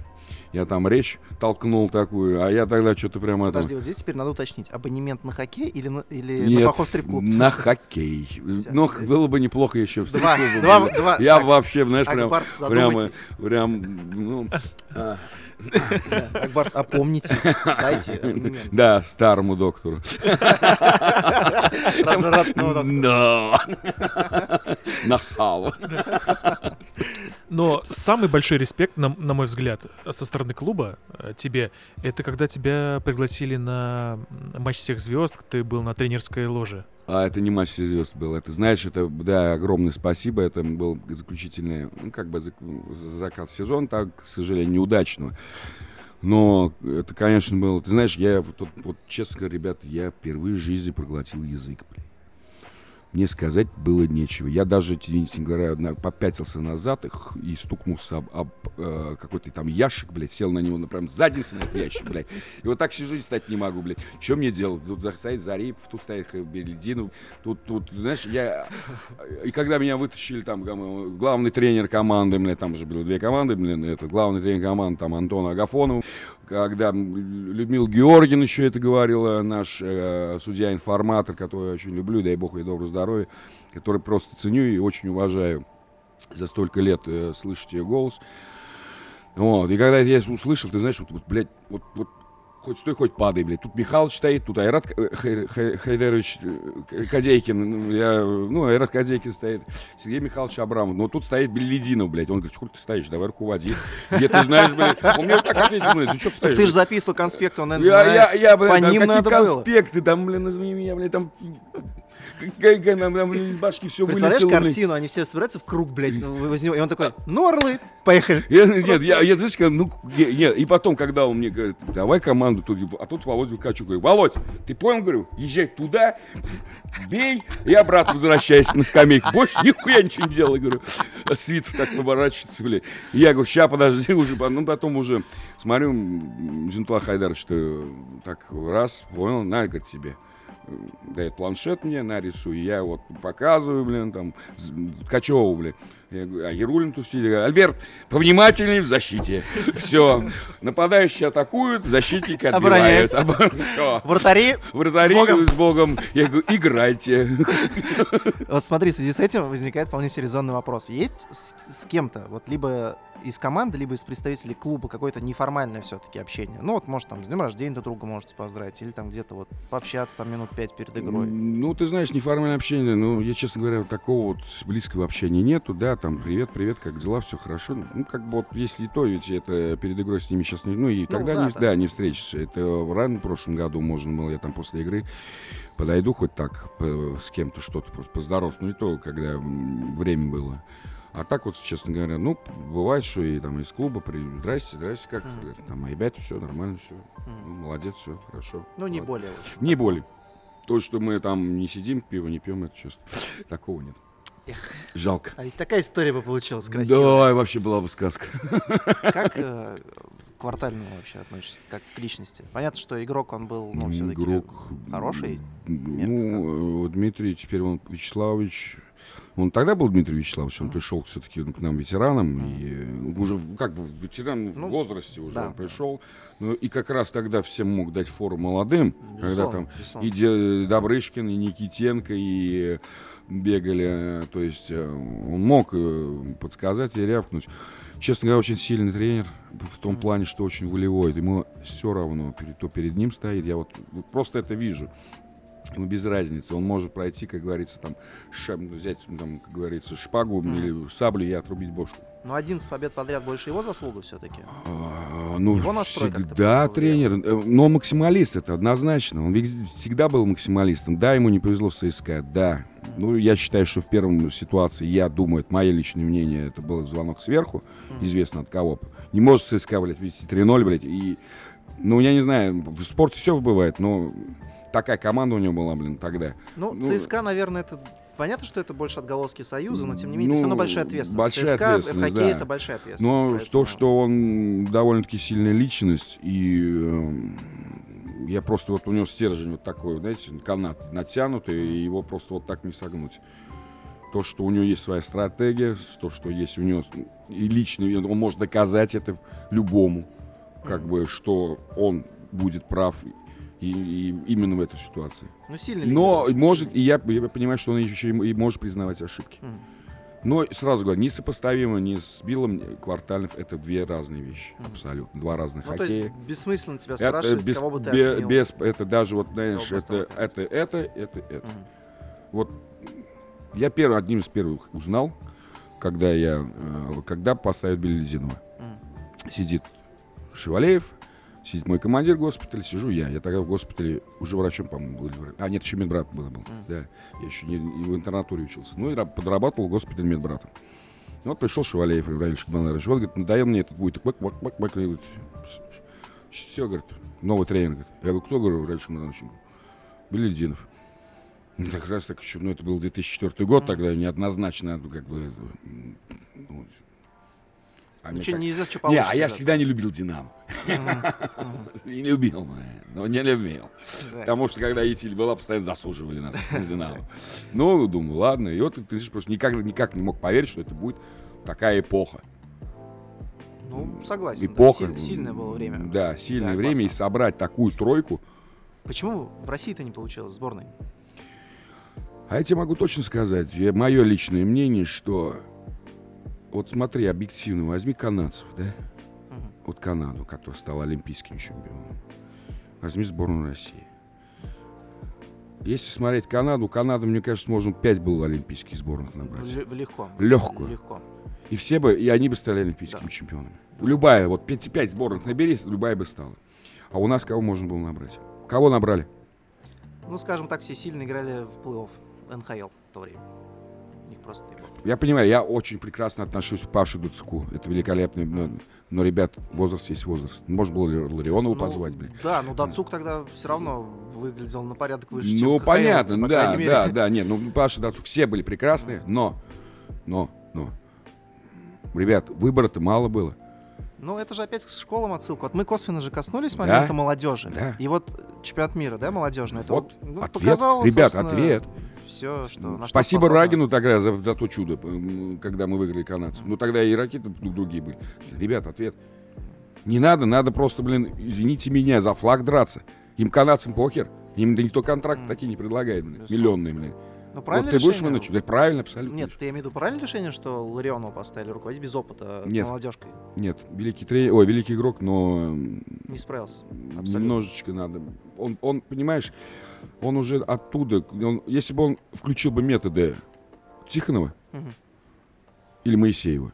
Я там речь толкнул такую, а я тогда что-то прямо это... Подожди, вот здесь теперь надо уточнить, абонемент на хоккей или на, или на Нет, поход в стрип-клуб? на хоккей. Всё, Ну, то есть- было бы неплохо еще в Два, два, два. Я так, вообще, знаешь, прям, задумайтесь. прям, ну, а, Акбарс, опомнитесь, дайте да, старому доктору. Развратного доктора. Да. Нахал. Но самый большой респект, на, на мой взгляд, со стороны клуба э, тебе, это когда тебя пригласили на матч всех звезд, ты был на тренерской ложе. А это не матч звезд был. Это, знаешь, это, да, огромное спасибо. Это был заключительный, ну, как бы зак- закат сезона, так, к сожалению, неудачного. Но это, конечно, было... Ты знаешь, я, вот, вот, честно говоря, ребята, я впервые в жизни проглотил язык, блин. Мне сказать было нечего. Я даже, извините говоря, попятился назад их и стукнулся об, об, э, какой-то там ящик, блядь, сел на него, прям задницей на этот ящик, блядь. И вот так сижу и встать не могу, блядь. Что мне делать? Тут стоит Зарипов, тут стоит Белединов, тут, тут, знаешь, я... И когда меня вытащили там, гам- главный тренер команды, блядь, там уже было две команды, блин, это главный тренер команды, там Антон Агафонов, когда Людмила Георгин еще это говорила, наш э, судья-информатор, которого я очень люблю, дай бог ей доброго здоровья, который просто ценю и очень уважаю за столько лет э, слышать ее голос. Вот, и когда я услышал, ты знаешь, вот, вот блядь, вот, вот хоть стой, хоть падай, блядь. Тут Михалыч стоит, тут Айрат э, Хай- Хай- Хайдарович э, Кадейкин, ну, я, ну, Айрат Кадейкин стоит, Сергей Михайлович Абрамов, но тут стоит Белединов, блядь. Он говорит, сколько ты стоишь, давай руководи. Где ты знаешь, блядь. Он мне вот так ответил, блядь, ты что Так стоишь? ты же блядь?» записывал конспект, он, наверное, Я, знает. я, я, блин, По там ним какие надо было. конспекты, там, блин, извини меня, блин, там... Блин, из башки все Представляешь вылетело, блин. картину, они все собираются в круг, блядь, ну, возле него, и он такой, ну, орлы, поехали. Нет, я, я, знаешь, ну, нет, и потом, когда он мне говорит, давай команду, тут, а тут Володя Качу говорит, Володь, ты понял, говорю, езжай туда, бей, и обратно возвращайся на скамейку. Больше нихуя ничего не делай, говорю. Свитов так поворачивается. И Я говорю, ща, подожди, уже, ну, потом уже смотрю, Зинтула Хайдар, что так раз, понял, на, говорит, тебе. Э, Дает планшет мне, нарисую, я вот показываю, блин, там, Ткачеву, блин. А Ярулин тут сидит, говорит, Альберт, повнимательнее в защите. Все. Нападающие атакуют, защитники отбивают. Обороняются. Вратари, Вратари С Богом. с Богом. Я говорю, играйте. Вот смотри, в связи с этим возникает вполне серьезный вопрос. Есть с, с кем-то, вот либо из команды, либо из представителей клуба какое-то неформальное все-таки общение? Ну вот, может, там, с днем рождения друг друга можете поздравить, или там где-то вот пообщаться там минут пять перед игрой. Ну, ты знаешь, неформальное общение, ну, я, честно говоря, такого вот близкого общения нету, да, там, привет, привет, как дела, все хорошо. Ну, как бы вот, если и то, ведь это перед игрой с ними сейчас не, ну, и тогда да, не, да. да, не встретишься. Это рано в прошлом году можно было, я там после игры подойду хоть так по- с кем-то что-то поздороваться, ну, и то, когда время было. А так вот, честно говоря, ну, бывает, что и там из клуба при... Здрасте, здрасте, как? Мгм. Там, а ребята, все нормально, все. М. молодец, все, хорошо. Ну, не более. Не более. То, что мы там не сидим, пиво не пьем, это честно. Такого нет. Эх. Жалко. А ведь такая история бы получилась красивая. Да, вообще была бы сказка. Как э, к квартальному вообще относишься, как к личности? Понятно, что игрок он был, ну, все-таки Игрок. хороший. Ну, э, Дмитрий, теперь он Вячеславович. Он тогда был Дмитрий Вячеславович, он пришел все-таки к нам ветераном, и уже как бы ветеран Ну, в возрасте уже да, он пришел. Ну, и как раз тогда всем мог дать фору молодым, когда Безусловно, там безусловно. и Де- Добрышкин, и Никитенко, и бегали. То есть э, он мог э, подсказать и рявкнуть. Честно говоря, очень сильный тренер в том плане, что очень волевой. Ему все равно, кто перед ним стоит. Я вот просто это вижу. Ему без разницы. Он может пройти, как говорится, там, ша- взять, там, как говорится, шпагу Мгм. или саблю и отрубить бошку. Ну, 11 побед подряд больше его заслуга все-таки. А, Ну, Его всегда тренер. э, Но максималист это однозначно. Он всегда был максималистом. Да, ему не повезло с ЦСКА, да. Ну, я считаю, что в первом ситуации, я думаю, это мое личное мнение, это был звонок сверху, известно от кого. Не может ЦСКА, блядь, вести 3-0, блядь, и... Ну, я не знаю, в спорте все бывает, но такая команда у него была, блин, тогда. Ну, Ну, ЦСКА, наверное, это... Понятно, что это больше отголоски Союза, но тем не менее, это Ну, все равно большая ответственность. большая ЦСКА в ответственность, хоккее да. это большая ответственность. Но поэтому- то, что он довольно-таки сильная личность, и эм, я просто вот у него стержень вот такой, знаете, канат натянутый, и его просто вот так не согнуть. То, что у него есть своя стратегия, то, что есть у него и личный, он может доказать это любому, как Мгм. бы, что он будет прав и, и именно в этой ситуации. Ну, лидер, Но может, и я, я понимаю, что он еще и, может признавать ошибки. Мгм. Но сразу говорю, несопоставимо ни с Биллом ни Квартальнов это две разные вещи. Мгм. Абсолютно. Два разных Ну, то есть хоккея. бессмысленно тебя Это спрашивать, без, кого бы ты бе- оценил. без- это даже вот, знаешь, это, поставил, это, это, это, это. Мгм. Вот я первый, одним из первых узнал, когда я, э, когда поставят Белезинова. Мгм. Сидит Шевалеев, сидит мой командир госпиталя, сижу я. Я тогда в госпитале уже врачом, по-моему, был. А, нет, еще медбрат был. был. Мгм. Да, я еще не, не в интернатуре учился. Ну и ра- подрабатывал в госпитале медбратом. Ну, вот пришел Шевалеев, Равильевич Гмаларович. Вот, говорит, надоел мне этот будет. Бак, бак, бак, бак. Говорит, все, говорит, новый тренер. Говорит. Я говорю, кто, говорю, Равильевич Гмаларович? Белединов. Ну, Как раз так еще, ну, это был 2004 год, тогда неоднозначно, ну, как бы... ну, а мне Ничего как- неизвестно, что Не, а я да. всегда не любил «Динамо». Не любил, но не любил. Потому что, когда Итиль была, постоянно засуживали нас на «Динамо». Ну, думаю, ладно. И вот ты, просто никак, никак не мог поверить, что это будет такая эпоха. Ну, согласен. Эпоха. силь- Сильное было время. Да, сильное Да, время. И собрать такую тройку. Почему в России-то не получилось, сборной? А я тебе могу точно сказать, мое личное мнение, что вот смотри, объективно, возьми канадцев, да? Мгм. Вот Канаду, которая стала олимпийским чемпионом. Возьми сборную России. Если смотреть Канаду, Канада, мне кажется, можно 5 было олимпийских сборных набрать. в легко. Легкую. Легко. И все бы, и они бы стали олимпийскими Да. чемпионами. Любая, вот 5, 5 сборных набери, любая бы стала. А у нас кого можно было набрать? Кого набрали? Ну, скажем так, все сильно играли в плей-офф НХЛ в то время. Их просто не было. Я понимаю, я очень прекрасно отношусь к Паше Дуцку. Это великолепный, но, но, ребят, возраст есть возраст. Можно было Ларионову Ну, позвать, блин. Да, но Дацук тогда все равно выглядел на порядок выше, чем Ну, КХЛовцы, понятно, по да, мере. да, да, нет, ну, Паша Дацук, все были прекрасные, но, но, но, ребят, выбора-то мало было. Ну, это же опять к школам отсылка. Вот мы косвенно же коснулись момента молодежи. Да. И вот чемпионат мира, да, молодежный, это Вот ну, ответ, показал, ребят, собственно, ответ. Все, что, на что Спасибо способна. Рагину тогда за, за то чудо, когда мы выиграли канадцев. Ну, тогда и ракеты другие были. Ребят, ответ. Не надо, надо просто, блин, извините меня, за флаг драться. Им канадцам похер. Им да никто контракт такие не предлагает, блин, миллионные, блин. Ну, Вот правильное ты будешь решение. выносить? Да, правильно, абсолютно. Нет, ты я имею в виду правильное решение, что Ларионова поставили руководить без опыта Нет. молодежкой? Нет, великий тренер, ой, великий игрок, но Не справился. Абсолютно. немножечко надо. Он, он, понимаешь, он уже оттуда, он- если бы он включил бы методы Тихонова Мгм. или Моисеева,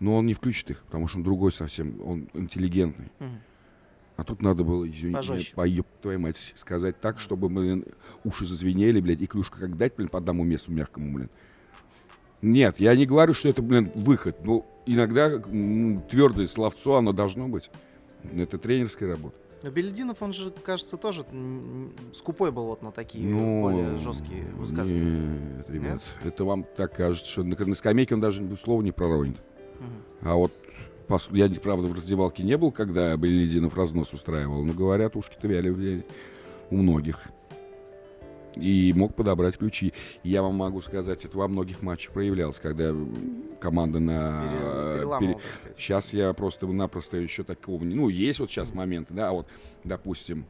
но он не включит их, потому что он другой совсем, он интеллигентный. Мгм. А тут надо было, извини, Пожестче. поеб твою мать, сказать так, чтобы, блин, уши зазвенели, блядь, и клюшка как дать, блин, по одному месту мягкому, блин. Нет, я не говорю, что это, блин, выход. Но иногда м, твердое словцо, оно должно быть. Это тренерская работа. Но Бельдинов, он же, кажется, тоже скупой был вот на такие Ну, более жесткие высказывания. Нет, ребят, это вам так кажется, что на, на скамейке он даже слова не проронит. Мгм. А вот я, правда, в раздевалке не был, когда Белединов разнос устраивал, но говорят, ушки-то вяли у многих. И мог подобрать ключи. Я вам могу сказать, это во многих матчах проявлялось, когда команда на... Пере- э. Сейчас я просто-напросто еще такого... Ну, есть вот сейчас моменты, да, вот, допустим,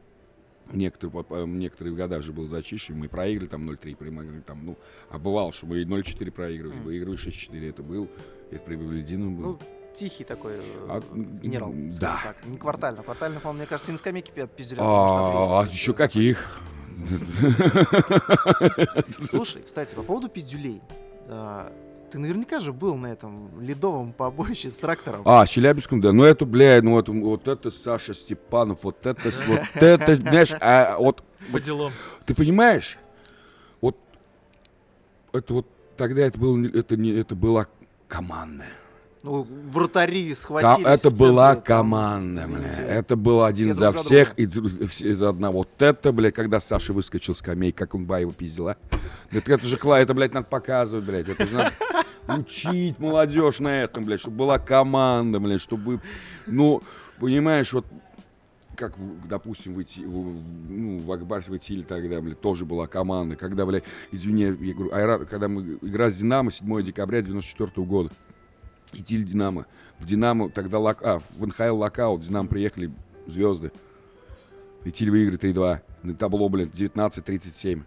некоторые, по- некоторые года же было зачище, мы проиграли там 0-3, проиграли там, ну, а бывало, что мы и 0-4 проигрывали, Мгм. выигрывали 6-4, это был, это при Белединовом был. Ну, тихий такой э, А, генерал, да. так. Не квартально. Квартально, он, мне кажется, и на скамейке пи- пиздюля. А, а еще каких? Слушай, кстати, по поводу пиздюлей. а, Ты наверняка же был на этом ледовом побоище с трактором. А, с Челябинском, да. Ну это, блядь, ну вот, вот это Саша Степанов, вот это, вот это, знаешь, а вот По делам. Ты понимаешь? Вот это вот тогда это было это не это была командная. Ну, вратари схватились. это была центре, там, бля. Это был один Все за всех и все за одного. Вот это, блядь, когда Саша выскочил с скамей, как он ба его пиздила. Это, это же кла, это, блядь, надо показывать, блядь. Это же надо учить молодежь на этом, блядь, чтобы была команда, блядь, чтобы, ну, понимаешь, вот как, допустим, в, Ити- в- ну, в Акбарсе, в Итиле тогда, блядь, тоже была команда. Когда, блядь, извини, я говорю, Айра- когда мы игра с Динамо 7 декабря 94 года. Итиль Динамо. В Динамо тогда лок... а, в НХЛ локаут. В Динамо приехали звезды. Итиль выиграет 3-2. На табло, блин, 19-37.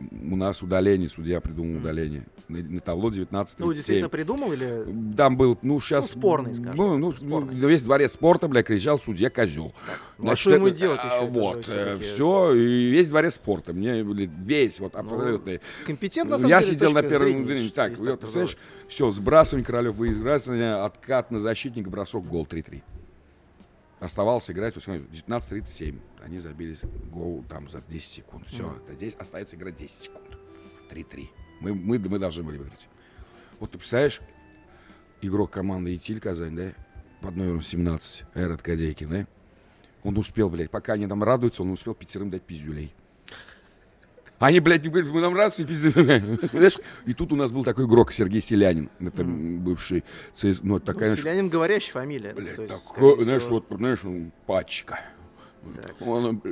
У нас удаление, судья придумал удаление. На, на табло 19-37. Ну, действительно придумал или... Там был, ну, сейчас... Ну, спорный, скажем. Ну, ну, Спорный. ну, весь дворец спорта, бля, кричал судья козел. Ну, а что ему это- делать а, еще? Вот, всё-таки- все, и весь дворец спорта. Мне, блин, весь, вот, абсолютно. Компетентно, на самом Я деле, сидел на первом зрения, Так, если вот, так представляешь, все, сбрасывание Королев выигрывание, откат на защитника, бросок, гол 3-3. Оставалось играть, вот, смотри, 19-37. Они забили гол там за 10 секунд. Все, Мгм. здесь остается играть 10 секунд. 3-3. Мы, мы, мы должны были выиграть. Вот ты представляешь, игрок команды Итиль Казань, да, под номером 17, Эрот Кадейкин, да, он успел, блядь, пока они там радуются, он успел пятерым дать пиздюлей. Они, блядь, не говорят, мы нам и пиздец. И тут у нас был такой игрок Сергей Селянин. Это бывший ЦС... Ну, такая... Ну, Селянин говорящая фамилия. Блядь, такой, знаешь, вот, знаешь, он пачка. Он,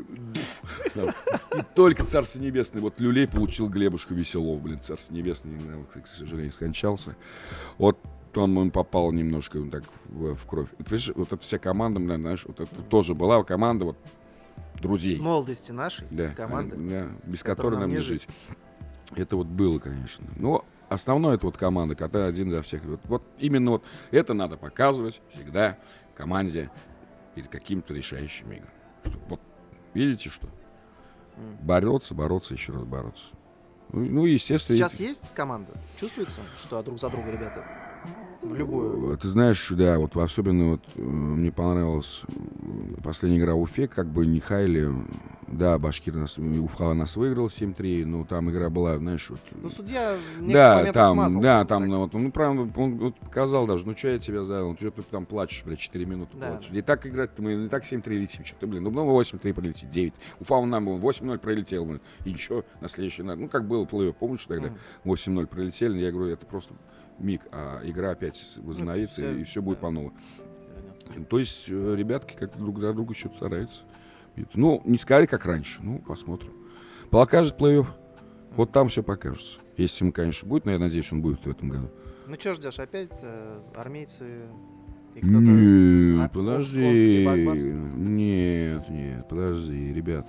да. И только Царство Небесное. Вот Люлей получил Глебушка Веселов, блин, Царство Небесное, не знаю, к сожалению, скончался. Вот он, он попал немножко так в, в кровь. Вот эта вся команда, блин, знаешь, вот это тоже была команда вот друзей. молодости нашей Да, команды. да, без которой нам не жить. Это вот было, конечно. Но основное это вот команда, которая один за всех. Вот, вот именно вот это надо показывать всегда команде перед каким-то решающим играм. Вот видите что? Бороться, бороться, еще раз бороться. Ну, ну естественно. Сейчас эти- есть команда? Чувствуется, что друг за друга ребята? В любую. Ты знаешь, да, вот особенно вот э, мне понравилась последняя игра в Уфе, как бы не хайли. Да, Башкир нас, Уфа нас выиграл 7-3, но там игра была, знаешь, вот, Ну, судья Да, там, смазал. да, Так. там, ну, вот, ну, правда, он вот показал даже, ну, что я тебя завел, ну, что ты там плачешь, блядь, 4 минуты Да. плачешь. И так играть, мы не так 7-3 летим, что ты, блин, ну, ну, 8-3 пролетит, 9. Уфа он нам 8-0 пролетел, блин, и ничего, на следующий, ну, как было плей помнишь тогда, Мгм. 8-0 пролетели, я говорю, это просто миг, а игра опять возобновится, всё, и все будет да. по новой. То есть э, ребятки как друг за друга что-то стараются. Бьют. Ну, не сказали, как раньше, ну, посмотрим. Покажет плей-офф, вот там все покажется. Если ему, конечно, будет, но я надеюсь, он будет в этом году. Ну, что ждешь? Опять э, армейцы и кто-то... Нет, А, подожди. Нет, нет, подожди, ребят.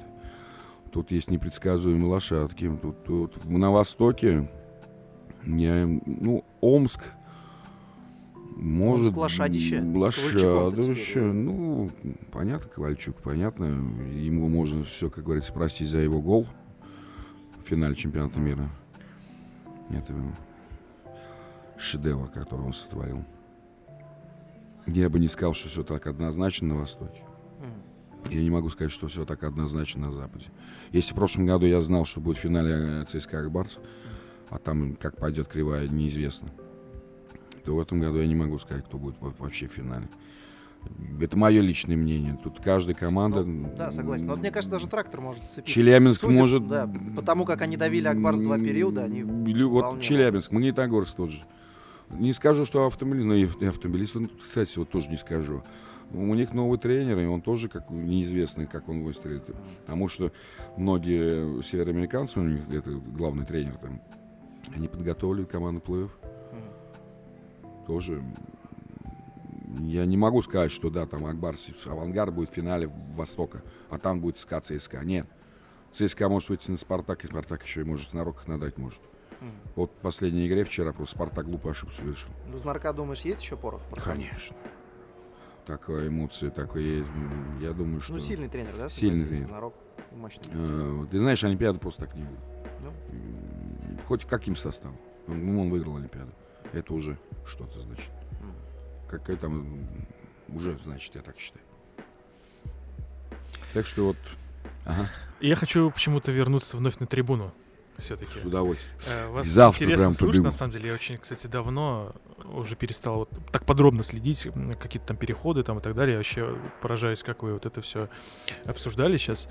Тут есть непредсказуемые лошадки. Тут, тут на востоке, я, ну, Омск, может... Ковальчуком-то теперь. ну, понятно, Ковальчук, понятно. Ему можно все, как говорится, простить за его гол в финале чемпионата мира. Это шедевр, который он сотворил. Я бы не сказал, что все так однозначно на Востоке. Я не могу сказать, что все так однозначно на Западе. Если в прошлом году я знал, что будет в финале ЦСКА Акбарс, а там как пойдет кривая, неизвестно, то в этом году я не могу сказать, кто будет во- вообще в финале. Это мое личное мнение. Тут каждая команда... Ну, Да, согласен. Но мне кажется, даже трактор может сцепиться. Челябинск Судя- может... Да, потому как они давили Акбарс два периода, они... Лю- Вот Челябинск. Магнитогорск тот же. Не скажу, что автомобиль, но и и автомобилист, ну, кстати, вот тоже не скажу. У них новый тренер, и он тоже как неизвестный, как он выстрелит. Потому что многие североамериканцы, у них это главный тренер там, они подготовили команду плей-офф. Тоже я не могу сказать, что да, там Акбарс, Авангард будет в финале Востока, а там будет СКА, ЦСКА. Нет. ЦСКА может выйти на Спартак, и Спартак еще и может на роках надрать может. Мгм. Вот в последней игре вчера просто Спартак глупую ошибку совершил. Ну, Знарка, думаешь, есть еще порох? Конечно. Такая эмоция, такое, м, я думаю, что... Ну, сильный тренер, да? Сильный тренер. Знарок мощный. Э, ты знаешь, Олимпиаду просто так не... Ну. М, Хоть каким составом. Он, ну, он выиграл Олимпиаду. Это уже что-то значит. Какая там... Уже значит, я так считаю. Так что вот... Ага, Я хочу почему-то вернуться вновь на трибуну. Все-таки. с удовольствием. Вас Завтра интересно прям слушать, побегу. на самом деле. Я очень, кстати, давно уже перестал вот так подробно следить, какие-то там переходы там и так далее. Я вообще поражаюсь, как вы вот это все обсуждали сейчас.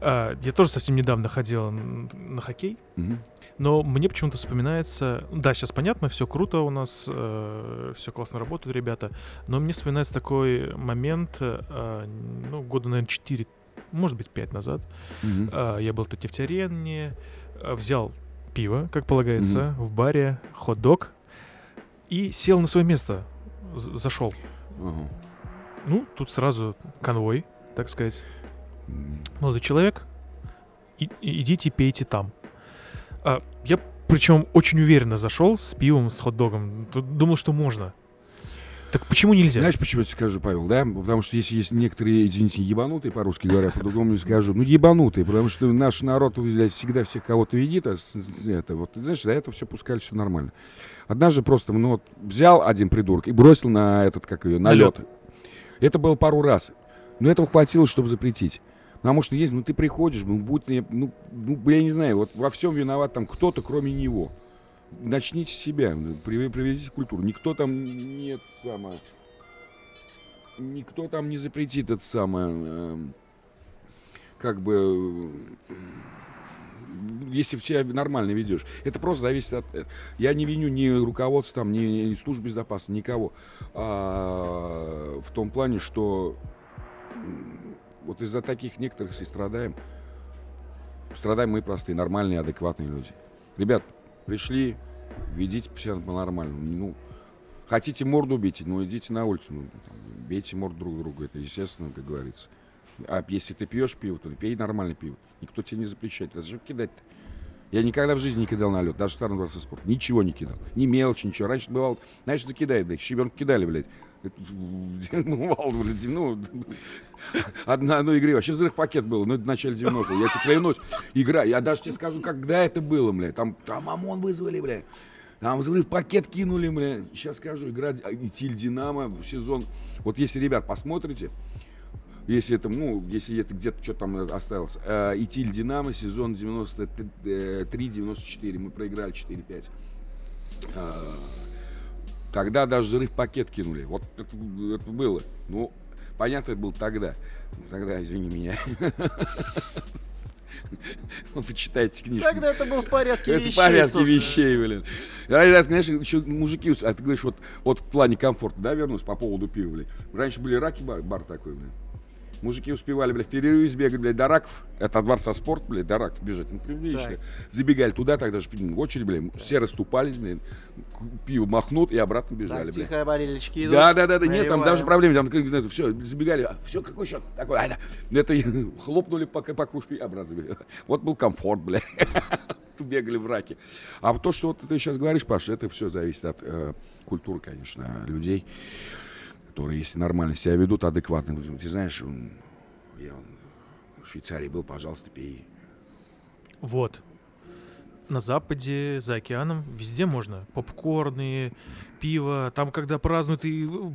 А, Я тоже совсем недавно ходил на хоккей, Мгм. но мне почему-то вспоминается... Да, сейчас понятно, все круто у нас, все классно работают ребята, но мне вспоминается такой момент, э, ну, года, наверное, 4, может быть, 5 назад. А, Я был в Тефтярене, а, взял пиво, как полагается, в баре, хот-дог и сел на свое место, зашел. Ага. Ну, тут сразу конвой, так сказать. Молодой человек, и- идите пейте там. А, я причем очень уверенно зашел с пивом, с хот-догом. Думал, что можно. Так почему нельзя? Знаешь, почему я тебе скажу, Павел, да? Потому что если есть некоторые, извините, ебанутые, по-русски говоря, по-другому не скажу, ну, ебанутые, потому что наш народ блядь, всегда всех кого-то видит, а это, вот, знаешь, до этого все пускали, все нормально. Однажды просто, ну, вот, взял один придурок и бросил на этот, как ее, на На лёд. лед. Это было пару раз. Но этого хватило, чтобы запретить. Потому что есть, ну, ты приходишь, ну, будь, ну, ну, я не знаю, вот во всем виноват там кто-то, кроме него. Начните с себя, ну, при- приведите культуру. Никто там нет самое никто там не запретит это самое, эм, как бы, э, если в себя нормально ведешь. Это просто зависит от... э, Я не виню ни руководство, там, ни, служб безопасности, никого. А, в том плане, что вот из-за таких некоторых и страдаем. Страдаем мы простые, нормальные, адекватные люди. Ребят, пришли, ведите себя по-нормальному. Ну, хотите морду бить, ну идите на улицу, ну, там, бейте морду друг друга, это естественно, как говорится. А если ты пьешь пиво, то пей нормальное пиво. Никто тебе не запрещает. Зачем кидать-то? Я никогда в жизни не кидал на лед, даже в старом дворце. Ничего не кидал. Ни мелочи, ничего. Раньше бывало, знаешь, закидает, блядь, щебенку кидали, блядь. Это, Бывало, блядь, ну, одна, одной игре. Вообще взрыв пакет был, ну, это в начале 90-х. Я тебе клянусь, игра. Я даже тебе скажу, когда это было, блядь. Там, там ОМОН вызвали, блядь. Там взрыв пакет кинули, блядь. Сейчас скажу, игра Тиль Динамо, сезон. Вот если, ребят, посмотрите, если это, ну, если это где-то что там осталось. Э, Итиль Динамо, сезон 93-94. Мы проиграли 4-5. Тогда даже взрыв пакет кинули. Вот это, это было. Ну, понятно, это было тогда. Тогда, извини меня. Ну, почитайте книжку. Тогда это был в порядке Это в вещей, порядке собственно. вещей, блин. Ребят, конечно, еще мужики, а ты говоришь, вот, вот в плане комфорта, да, вернусь по поводу пива, блин. Раньше были раки, бар, бар такой, блин. Мужики успевали, блядь, в перерыве сбегать, блядь, до раков. Это дворца спорт, блядь, до раков бежать. Ну, прилично. Так. Забегали туда, тогда же в очередь, блядь, все расступались, к- пиво махнут и обратно бежали, Так, блядь. тихо, болельщики идут. Да, да, да, да, нет, там даже проблем, там все, забегали, все, какой счет? Такой, ай, да. Это хлопнули по, по кружке и обратно забегали. Вот был комфорт, бля. Бегали в раке. А то, что вот ты сейчас говоришь, Паша, это все зависит от э, культуры, конечно, людей, которые, если нормально себя ведут, адекватно. Ты знаешь, я в Швейцарии был, пожалуйста, пей. Вот. На Западе, за океаном, везде можно. Попкорны, пиво. Там, когда празднуют и э,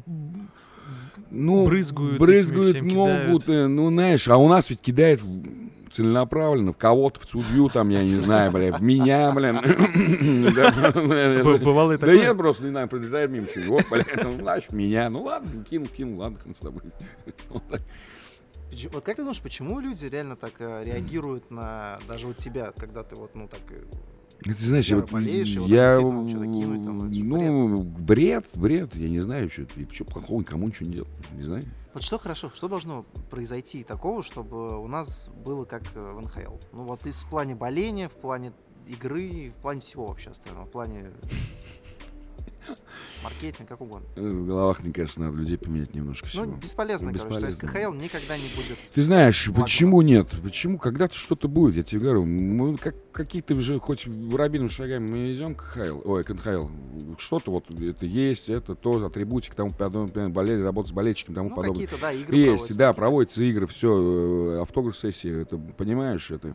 Ну, Брызгают брызгают могут, э, ну, знаешь, а у нас ведь кидает в- целенаправленно в кого-то, в судью, там, я не знаю, бля, в меня, бля, бывало и Да нет, просто, не знаю, пролетает мимо чего, бля, ну, значит, меня, ну, ладно, кинул, кинул, ладно, с тобой. Вот Вот как ты думаешь, почему люди реально так э, реагируют на даже у тебя, когда ты вот, ну, так... э, Ну, Ты знаешь, Яро вот болеешь, и вот я, действительно что-то кинуть там, это же ну, бред, бред, я не знаю, что, что плохого никому ничего не делал, не знаю. Вот что хорошо, что должно произойти такого, чтобы у нас было как э, в НХЛ? Ну, вот и в плане боления, в плане игры, в плане всего вообще остального, в плане маркетинга, как угодно. Э, В головах, мне кажется, надо людей поменять немножко всего. Ну, бесполезно, Ну, короче. То есть бесполезно. КХЛ никогда не будет. Ты знаешь, Ладно. почему нет? Почему? Когда-то что-то будет, я тебе говорю. Мы как, какие-то уже, хоть воробьиным шагами мы идем к ХЛ, ой, к НХЛ. Что-то вот это есть, это то, атрибутик, тому подобное, болели, работа с болельщиками, тому Ну, подобное. да, игры Есть, проводятся да, проводятся игры, все, автограф-сессии, это, понимаешь, это,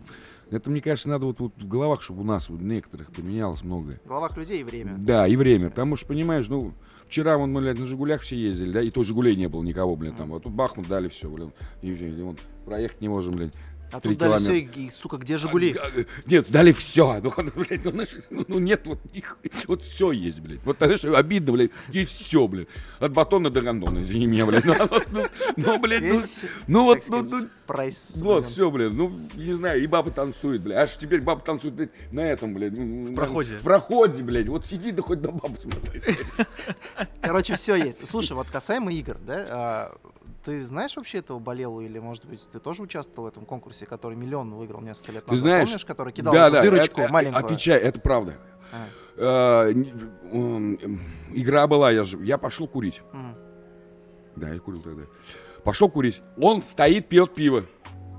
это, мне кажется, надо вот, вот в головах, чтобы у нас, у некоторых, поменялось многое. В головах людей и время. Да, и время. Потому что, понимаешь, ну, вчера вон мы, блядь, на Жигулях все ездили, да, и то Жигулей не было никого, блин, там. Вот тут бахнут, дали все, блин. И, и вон, проехать не можем, блин. А тут дали все, и, и, сука, где Жигули? А, а, Нет, дали все. Ну, блядь, ну, знаешь, ну, ну, нет, вот, их- вот все есть, блядь. Вот, знаешь, обидно, блядь, есть все, блядь. От батона до гондона, извини меня, блядь. Ну, ну, ну, блядь, ну, ну, вот, ну, ну, прайс. вот, все, блин, ну, не знаю, и баба танцует, блядь. Аж теперь баба танцует, блядь, на этом, блядь. В проходе. В проходе, блядь. Вот сиди, да хоть на бабу смотри. Короче, все есть. Слушай, вот касаемо игр, да, а, ты знаешь вообще этого болелу или, может быть, ты тоже участвовал в этом конкурсе, который миллион выиграл несколько лет Ты назад? знаешь, Помнишь, который кидал да, да, дырочку это- маленькую? Отвечай, это правда. А, Э, Игра была, я же, я пошел курить. м. Да, я курил тогда. Пошел курить. Он стоит, пьет пиво.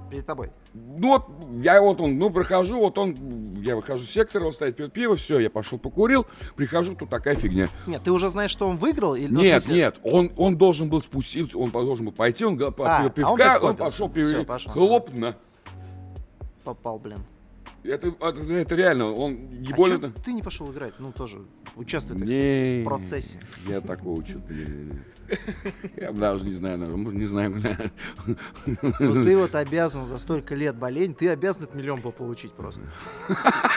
Перед тобой. Ну вот, я вот он, ну, прохожу, вот он, я выхожу с сектора, он стоит, пьет пиво, все, я пошел покурил, прихожу, тут такая фигня. Нет, ты уже знаешь, что он выиграл? Или, ну, нет, смысле- нет, он, он должен был спуститься, он должен был пойти, он А, попил а он пивка, он пошел, пив- пошел. хлоп, на. Попал, блин. Это, это, это реально, он не А чё ты не пошел играть? Ну, тоже. участвует, так сказать, Не, в процессе. Я такого что-то. Я даже не знаю, может, не знаю, бля. Вот ты вот обязан за столько лет болеть, ты обязан этот миллион был получить просто.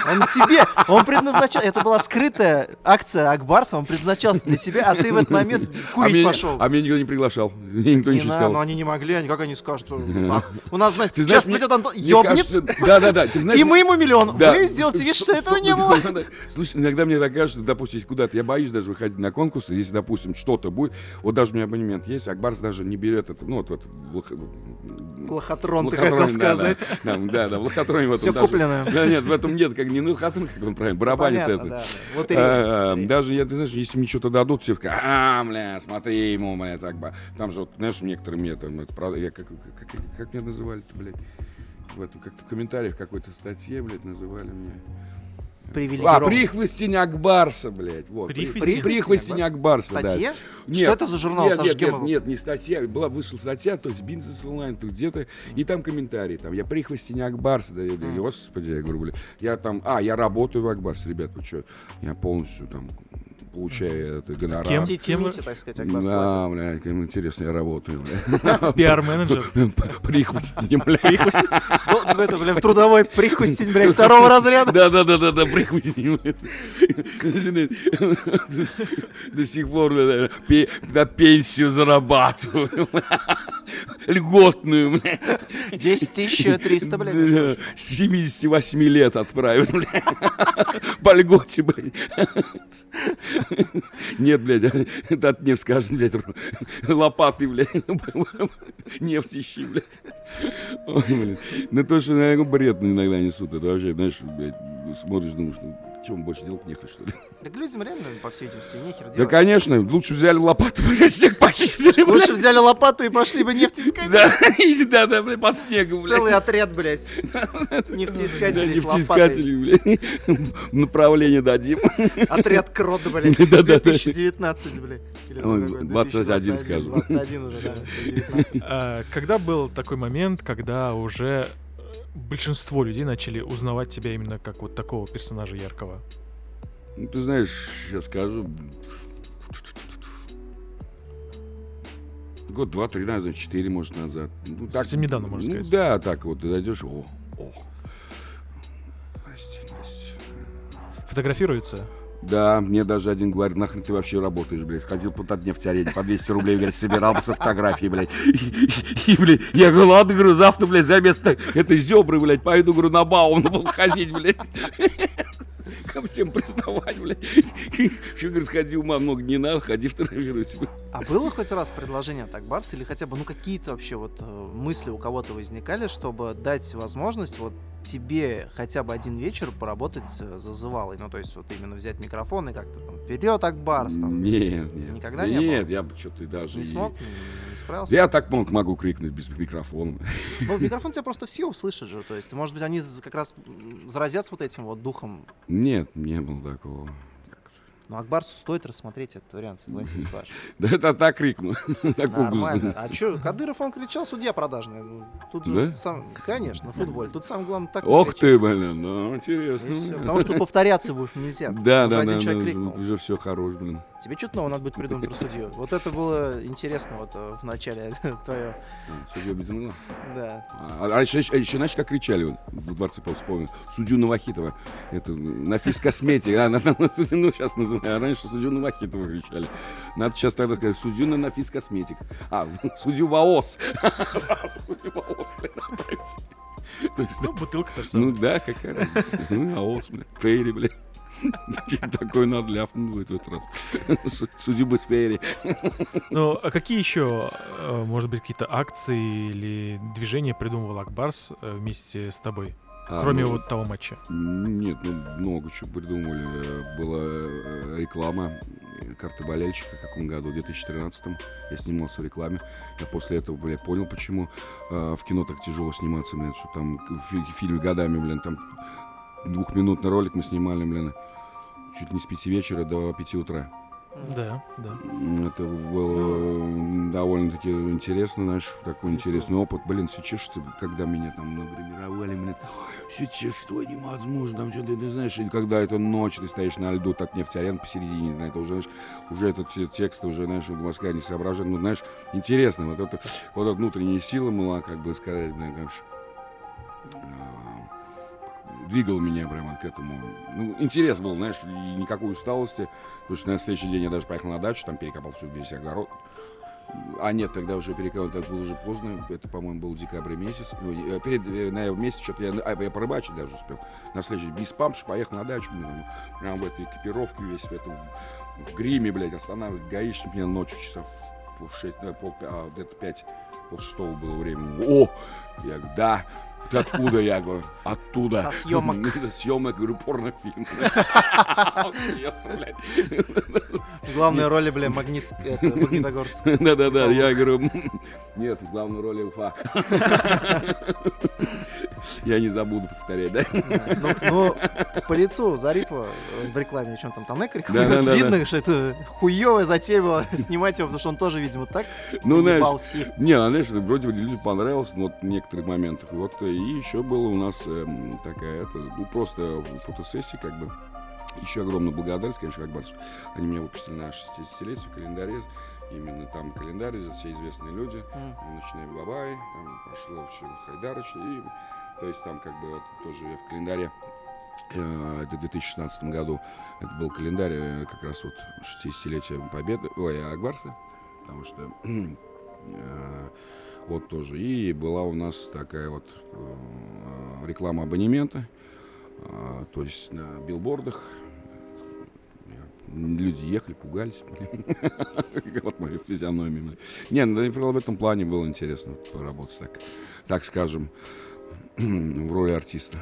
Он тебе, он предназначал, это была скрытая акция Акбарса, он предназначался для тебя, а ты в этот момент А курить меня, пошел. а меня никто не приглашал. Мне никто Не ничего не надо, но сказал. они не могли, они как они скажут, что так. у нас, знаешь, Ты сейчас знаешь, придет Антон, ёбнет, да-да-да, ты знаешь... и мы ему миллион. Да. Вы сделаете вид, что этого не было. Слушай, иногда мне так кажется, допустим, если куда-то, я боюсь даже выходить на конкурсы, если, допустим, что-то будет, вот даже у меня абонемент есть, Акбарс даже не берет это, ну, вот, вот Лохотрон, ты хотел сказать. Да, да, да, в лохотроне в этом Все куплено. Да нет, в этом нет, как не лохотрон, как он правильно, барабанит это. А, Лотерея. Даже, я, ты знаешь, если мне что-то дадут, все такие, а, бля, смотри ему, бля, так бы. Там же, вот, знаешь, некоторые мне там, это, как меня называли-то, блядь, в этом, как-то в комментариях какой-то статье, блядь, называли меня. А, прихвостень Акбарса, блядь, вот. Прихвостень? При- Прихвостень Акбарса, да. Статья? Нет, Что это за журнал нет, со нет, нет, нет, не статья. Была, вышла статья, то есть Бизнес онлайн, тут где-то, и там комментарии, там, я прихвостень Акбарса, да, я говорю, господи, я говорю, бля, я там, а, я работаю в Акбарсе, ребят, вы что, я полностью там получаю это гонорар. Кем? Титимите, так сказать, Акбарс Да, бля, кому интересно, я работаю, бля. Пиар-менеджер. Прихвостень, бля. Прихвостень. Ну, это, бля, трудовой прихвостень, блядь, второго разряда. Да, да, да, да, да, прихвостень. До сих пор бля, на пенсию зарабатываю. Льготную, бля. 10 тысяч 300, блядь. Да, С 78 лет отправят, бля. По льготе, блядь. Нет, блядь, это от нефть скажет, блядь, лопаты, блядь, нефть ищи, блядь. Ой, блин. Ну то, что, наверное, бред иногда несут, это вообще, знаешь, блядь, смотришь, думаешь, ну, чем больше делать нехуй, что ли? Так людям реально, по всей видимости, нехер Да, делать. конечно, лучше взяли лопату, блядь, снег почистили, Лучше блядь. взяли лопату и пошли бы нефть искать. Да, да, да, блядь, под снегом, блядь. Целый отряд, блядь, Да, нефтеискателей с лопатой. нефтеискатели, блядь. Направление дадим. Отряд крот, блядь, Да-да-да. 2019, блядь. Или Ой, какой, 21 скажем. 21 уже, да, 19. А, Когда был такой момент, когда уже большинство людей начали узнавать тебя именно как вот такого персонажа яркого? Ну, ты знаешь, я скажу. Год, два, три, наверное, четыре, может, назад. Ну, Совсем недавно, можно ну, сказать. Да, так вот, ты зайдешь, о, о. Прости, прости. Фотографируется? Да, мне даже один говорит, нахрен ты вообще работаешь, блядь. Ходил по нефтярене по 200 рублей, говорит, собирал бы со фотографии, блядь. И, блядь, я говорю, ладно, говорю, завтра, блядь, за место этой зебры, блядь, пойду, говорю, на Баум буду ходить, блядь. Ко всем признавать, блядь. Еще, говорит, ходи, ума много не надо, ходи, фотографируй себя. А было хоть раз предложение от Акбарса или хотя бы, ну, какие-то вообще вот э, мысли у кого-то возникали, чтобы дать возможность вот тебе хотя бы один вечер поработать э, зазывалой? Ну, то есть вот именно взять микрофон и как-то там вперед Акбарс там. Нет, нет. Никогда Да не было? Нет, я бы что-то даже... Не и- смог? Справился? Я так мог, могу крикнуть без микрофона. Ну, микрофон тебя просто все услышат же. То есть, может быть, они как раз заразятся вот этим вот духом. Нет, не было такого. Но Акбарсу стоит рассмотреть этот вариант, согласись, Паш. Да это так крикну. Так Нормально. А что, Кадыров, он кричал, судья продажный. Ну, Тут сам, конечно, футбол. Тут самое главное так Ох ты, блин, ну интересно. Потому что повторяться будешь нельзя. Да, да, да, крикнул. уже все хорош, блин. Тебе что-то новое надо будет придумать про судью. Вот это было интересно вот э, в начале твое. Судья Безумно. Да. А, а еще, знаешь, как кричали в дворце по вспомнил? Судью Новохитова. Это на. А, на судью, ну, сейчас называю. А раньше судью Новохитова кричали. Надо сейчас тогда сказать, судью на, на физкосметик. А, судью ВАОС. Судью ВАОС, блин. То есть, Ну, бутылка то же ну да, какая разница. Ну, АОС, блин. Фейри, блин. Такой надо ляпнуть будет в этот раз. Су- Судью бы с Фейри. Ну, а какие еще, э, может быть, какие-то акции или движения придумывал Акбарс э, вместе с тобой? А, Кроме ну, вот того матча. Нет, ну много чего придумали. Была э, реклама э, карты болельщика, в каком году, в 2013 Я снимался в рекламе. Я после этого, бля, понял, почему э, в кино так тяжело сниматься, блин, что там в фи- фильме годами, блин, там двухминутный ролик мы снимали, блин, чуть ли не с пяти вечера до пяти утра. Да, да. Это было м, довольно-таки интересно, знаешь, такой интересный опыт. Блин, все чешется, когда меня там нагримировали, блин, все чешется, невозможно, там что-то, ты знаешь, и когда это ночь, ты стоишь на льду, так нефтеарен посередине, на это уже, знаешь, уже этот те- текст уже, знаешь, вот мозга не соображает, ну, знаешь, интересно, вот это, вот эта внутренняя сила была, как бы сказать, знаешь, а, двигал меня прямо к этому. Ну, интерес был, знаешь, и никакой усталости. Потому что на следующий день я даже поехал на дачу, там перекопал всю весь огород. А нет, тогда уже перекопал, это было уже поздно. Это, по-моему, был декабрь месяц. Э, Перед э, ноябрь месяц что-то я, а, я порыбачить даже успел. На следующий без памши поехал на дачу. там, прям в этой экипировке весь, в этом в гриме, блядь, останавливает гаишник меня ночью часов в шесть, э, пол, а, где-то пять, пол шестого было время. О! Я говорю, да. Ты откуда? Я говорю, оттуда. Со съемок. Съемок, говорю, порнофильм. Главной роли, бля, Магнитогорск. Да-да-да, я говорю, «М, нет, в главной роли Уфа. Я не забуду повторять, да? Да. Ну, ну, по лицу Зарипова э, в рекламе, что он там, да, да, видно, что это хуевая затея была снимать его, потому что он тоже, видимо, так Ну, знаешь. Не, знаешь, вроде бы людям понравилось, но вот в некоторых моментах. Вот э, и еще было у нас эм, такая, это, ну просто фотосессия, как бы. Еще огромная благодарность, конечно, Акбарсу. Они меня выпустили на 60-летие в календаре. Именно там календарь, все известные люди. М. Начиная Бабай, там пошло все Хайдарыч. И, то есть там как бы вот тоже я в календаре э, это в 2016 году это был календарь э, как раз вот 60-летия Победы, ой, Акбарса, потому что э, вот тоже. И была у нас такая вот реклама абонемента, то есть на билбордах люди ехали, пугались. Вот моя физиономия. блин. Не, ну в этом плане было интересно поработать так, так скажем, в роли артиста.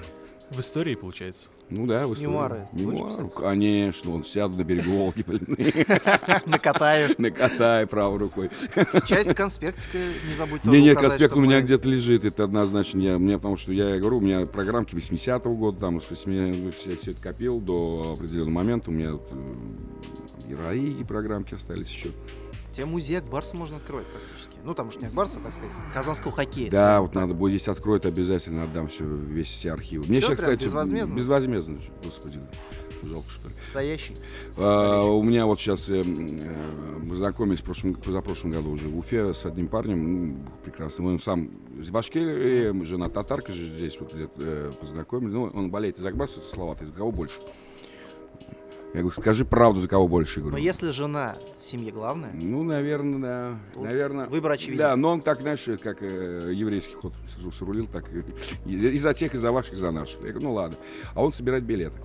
В истории, получается. Ну да, в истории. Мемуары Мемуары, конечно. Он сяду на берегу Волги, блин, Накатаю. накатай правой рукой. Часть конспектика не забудь тоже Не, нет, конспект у меня где-то лежит, это однозначно. Я, меня, потому что я говорю, у меня программки 80-го года, там, с 80 все, все это копил до определенного момента. У меня э, и РАИ, и программки остались еще. Тебе музей Акбарса можно открывать практически. Ну, там уж не Акбарса, так сказать, казанского хоккея. Да, вот надо будет, если откроют, обязательно отдам все, весь все архивы. Мне сейчас, кстати, безвозмездно? безвозмездно, господи, жалко, что ли. Настоящий. А, у меня вот сейчас э, э, мы знакомились в прошлом, позапрошлом году уже в Уфе с одним парнем, ну, прекрасным. Он сам из Башкирии, жена татарка же здесь вот где-то, э, познакомились. Ну, он болеет из Акбарса, Салавата, из кого больше? Я говорю, скажи правду, за кого больше, я Но говорю. если жена в семье главная, Ну, наверное, да. Тут наверное. выбор очевиден. Да, но он так, знаешь, как э, еврейский ход срулил, так и, и за тех, и за ваших, и за наших. Я говорю, ну ладно. А он собирает билеты.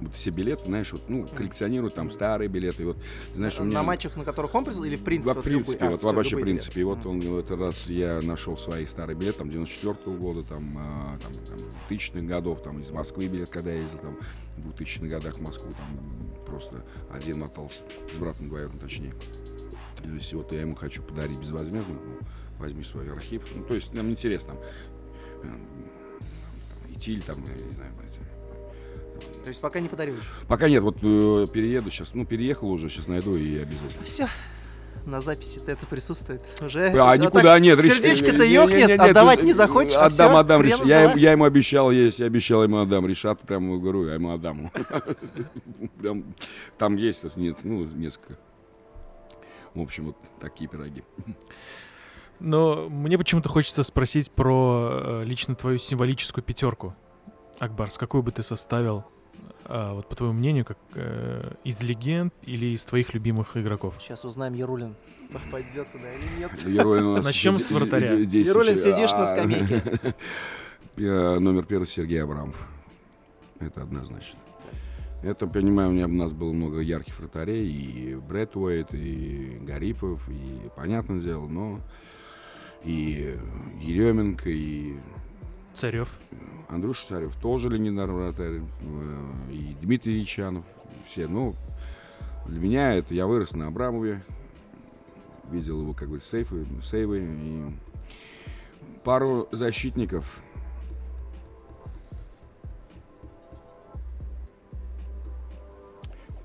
Вот все билеты, знаешь, вот, ну, коллекционирует там старые билеты. Вот, знаешь, у меня... на матчах, на которых он присутствовал, или в принципе? Во вот принципе, любой- А, вот всё, вообще в принципе. И билеты. вот он в этот раз я нашел свои старые билеты, там 94 года, там, а, там, там 2000-х годов, там из Москвы билет, когда я ездил, там в 2000-х годах в Москву, там просто один мотался, с братом двоюродным точнее. То есть вот я ему хочу подарить безвозмездно, ну, возьми свой архив. Ну, то есть нам интересно, там, э, там, Итиль, там, я не знаю, То есть пока не подарил еще. Пока нет, вот э, перееду сейчас, ну, переехал уже, сейчас найду и обязательно. Все. На записи-то это присутствует. Уже. А, Ну, никуда так нет. Сердечко-то не- не- ёкнет, не- не, отдавать не захочешь, а Отдам, всё, отдам. Риш. Я, я ему обещал, есть, я обещал ему отдам. Решат прям говорю, я ему отдам. Прям там есть, нет, ну, несколько. В общем, вот такие пироги. Но мне почему-то хочется спросить про э, лично твою символическую пятерку. Акбарс, какую бы ты составил, а, вот по твоему мнению, как э, из легенд или из твоих любимых игроков? Сейчас узнаем, Ярулин попадет туда или нет. Герой у нас Начнем с вратаря. Ярулин, сидишь на А, скамейке. Номер первый Сергей Абрамов. Это однозначно. Это, понимаю, у меня у нас было много ярких вратарей, и Брэд Уэйт, и Гарипов, и понятное дело, но и Еременко, и Царев. Андрюша Царев тоже легендарный вратарь, э, и Дмитрий Ильичанов, все. Ну, для меня это я вырос на Абрамове, видел его, как бы, сейфы, сейвы, и пару защитников.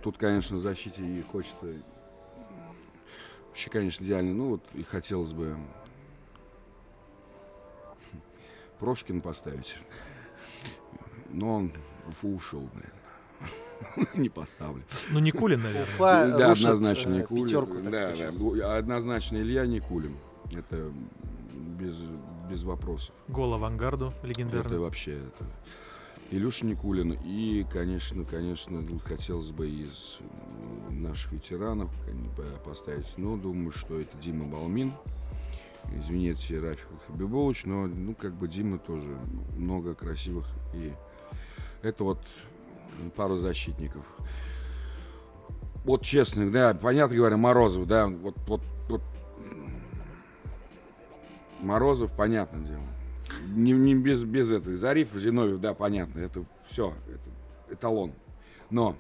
тут, конечно, в защите и хочется... Вообще, конечно, идеально. Ну, вот и хотелось бы Прошкин поставить. Но он в ушел, блин. Не поставлю. Ну, Никулин, наверное. Уфа Да, однозначно э, Никулин. пятерку, так Да, да. Однозначно Илья Никулин. Это без, без вопросов. Гол авангарду Это легендарный. вообще это. Илюша Никулин. И, конечно, конечно, хотелось бы из наших ветеранов поставить. Но думаю, что это Дима Балмин. Извините, Рафик Хабибович, но, ну, как бы Дима тоже много красивых. И это вот пару защитников. Вот честно, да, понятно говоря, Морозов, да, вот, вот, вот Морозов, понятное дело. Не, не без, без этого. Зарипов, Зиновьев, да, понятно. Это все, это эталон. Но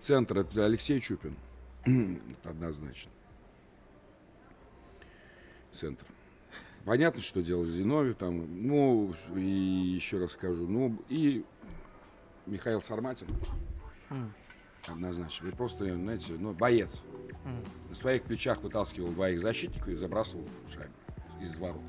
центр это Алексей Чупин. это однозначно. Центр. Понятно, что делать Зиновьев там. Ну, и еще раз скажу. Ну, и Михаил Сарматин. М. Однозначно. Это просто, знаете, ну, боец. М. На своих плечах вытаскивал двоих защитников и забрасывал шайбу из ворот.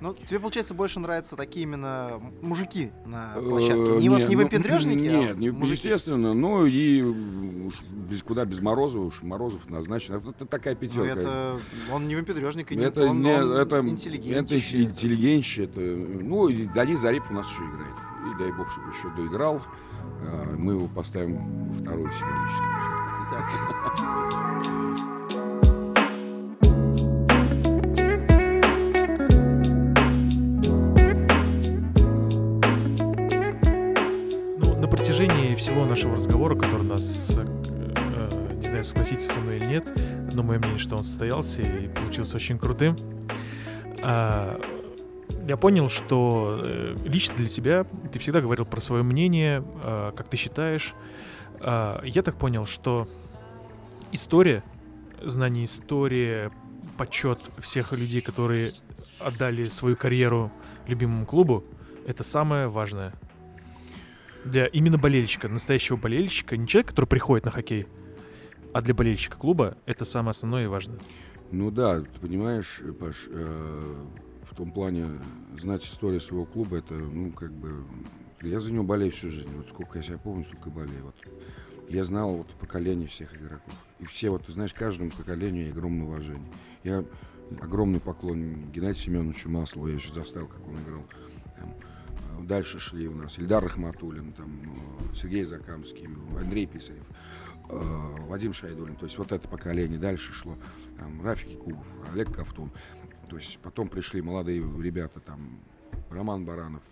Ну, тебе, получается, больше нравятся такие именно мужики на Э, площадке. Не, нет, не ну, выпендрежники, а Нет, не, мужики. естественно. Ну и уж без, куда без Морозова, уж Морозов однозначно. Это, такая Ну, пятерка. это он не выпендрежник, и не, это, он, не- он это, интеллигент. это инте- интеллигентище, это, ну, и Денис Зарипов у нас еще играет. И дай бог, чтобы еще доиграл. А, Мы его поставим второй символический. Так. протяжении всего нашего разговора, который нас, э, э, не знаю, согласитесь со мной или нет, но мое мнение, что он состоялся и получился очень крутым, а, я понял, что э, лично для тебя ты всегда говорил про свое мнение, а, как ты считаешь. А, Я так понял, что история, знание истории, почет всех людей, которые отдали свою карьеру любимому клубу, это самое важное для именно болельщика, настоящего болельщика, не человека, который приходит на хоккей, а для болельщика клуба это самое основное и важное. Ну да, ты понимаешь, Паш, э, в том плане знать историю своего клуба, это, ну, как бы, я за него болею всю жизнь. Вот сколько я себя помню, столько болею. Вот. Я знал вот поколение всех игроков. И все, вот ты знаешь, каждому поколению огромное уважение. Я огромный поклон Геннадию Семеновичу Маслову, я еще застал, как он играл. Там, дальше шли у нас Ильдар Рахматуллин, там, э, Сергей Закамский, Андрей Писарев, э, Вадим Шайдулин. То есть вот это поколение дальше шло. Там, Рафик Якубов, Олег Ковтун. То есть потом пришли молодые ребята, там, Роман Баранов,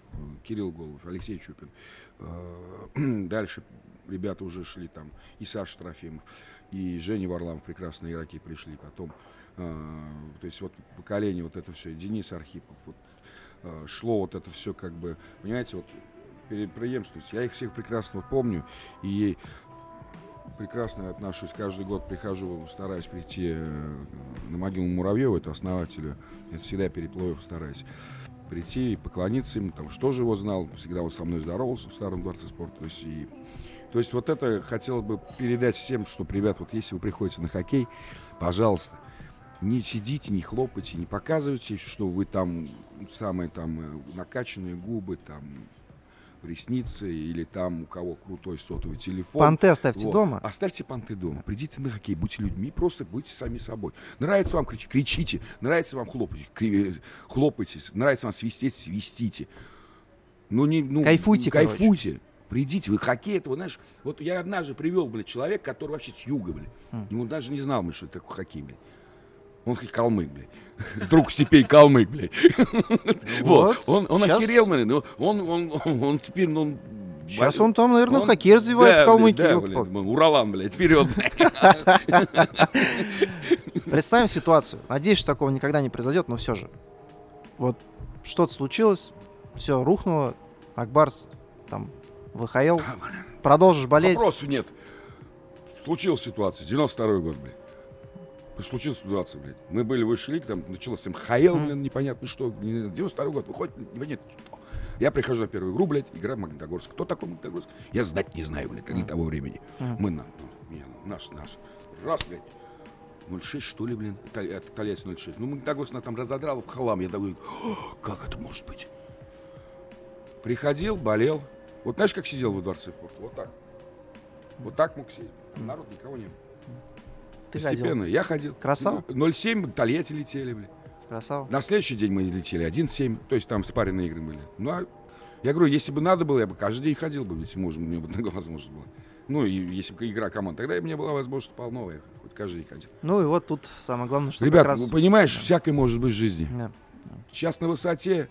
Кирилл Голубев, Алексей Чупин. Э, Дальше ребята уже шли там, и Саша Трофимов, и Женя Варламов, прекрасные игроки пришли потом. То есть вот поколение вот это все, Денис Архипов, вот шло вот это все как бы, понимаете, вот преемственность. Я их всех прекрасно помню, и прекрасно отношусь. Каждый год прихожу, стараюсь прийти э, на могилу Муравьева, это основателю. Это всегда переплывов стараюсь прийти и поклониться ему, там, что же его знал, всегда он со мной здоровался в Старом дворце спорта. То есть, то есть вот это хотел бы передать всем, что, ребят, вот если вы приходите на хоккей, пожалуйста, не сидите, не хлопайте, не показывайте, что вы там самые там э, накачанные губы, там ресницы или там у кого крутой сотовый телефон. Понты оставьте Вот. дома. Оставьте понты дома. Придите на хоккей, будьте людьми, просто будьте сами собой. Нравится вам кричать, кричите. Нравится вам хлопать, кри- хлопайте. Нравится вам свистеть, свистите. Ну, не, ну, Кайфуйте, кайфуйте. Придите, вы хоккей, это, вот, знаешь, вот я однажды привел, блядь, человека, который вообще с юга, блядь. Хм. Ему даже не знал, блядь, что это такое хоккей, блядь. Он хоть калмык, блядь. Друг степей калмык, блядь. Вот. Он, он охерел, блядь. ну, Он, он, он, теперь, ну. Сейчас он там, наверное, он- хоккей развивает да, в Калмыкии. да, Вот блядь, Уралан, блядь, вперед. Представим ситуацию. Надеюсь, что такого никогда не произойдет, но все же. Вот что-то случилось, все рухнуло, Акбарс, там, ВХЛ, продолжишь болеть. Вопросов нет. Случилась ситуация, 92 год, блядь. Случилась ситуация, блядь. Мы были в высшей лиге, там началось МХЛ, Мгм. блин, непонятно что. не- 92 год, выходит, нет, что? Я прихожу на первую игру, блядь, игра Магнитогорск. Кто такой Магнитогорск? Я знать не знаю, блядь, для того времени. Мы, на, ну, наш, наш. Раз, блядь, 0,6, что ли, блин? Тольятти 0,6. Ну, Магнитогорск нас там разодрал в хлам. Я такой, «О, как это может быть? Приходил, болел. Вот знаешь, как сидел во дворце спорта? Вот так. Вот так мог сидеть. Народ никого не было. Ты ходил. Постепенно. Я ходил. Красава? Ну, 0,7 Тольятти летели, блин. Красава. На следующий день мы летели 1,7. То есть там спаренные игры были. Ну, а я говорю, если бы надо было, я бы каждый день ходил бы, ведь мужем, мне бы такая возможность была. Ну, и если бы игра команд, тогда и мне была возможность полно, я хоть каждый день ходил. Ну и вот тут самое главное, что Ребят, как раз... понимаешь, всякое может быть в жизни. Да. Сейчас на высоте.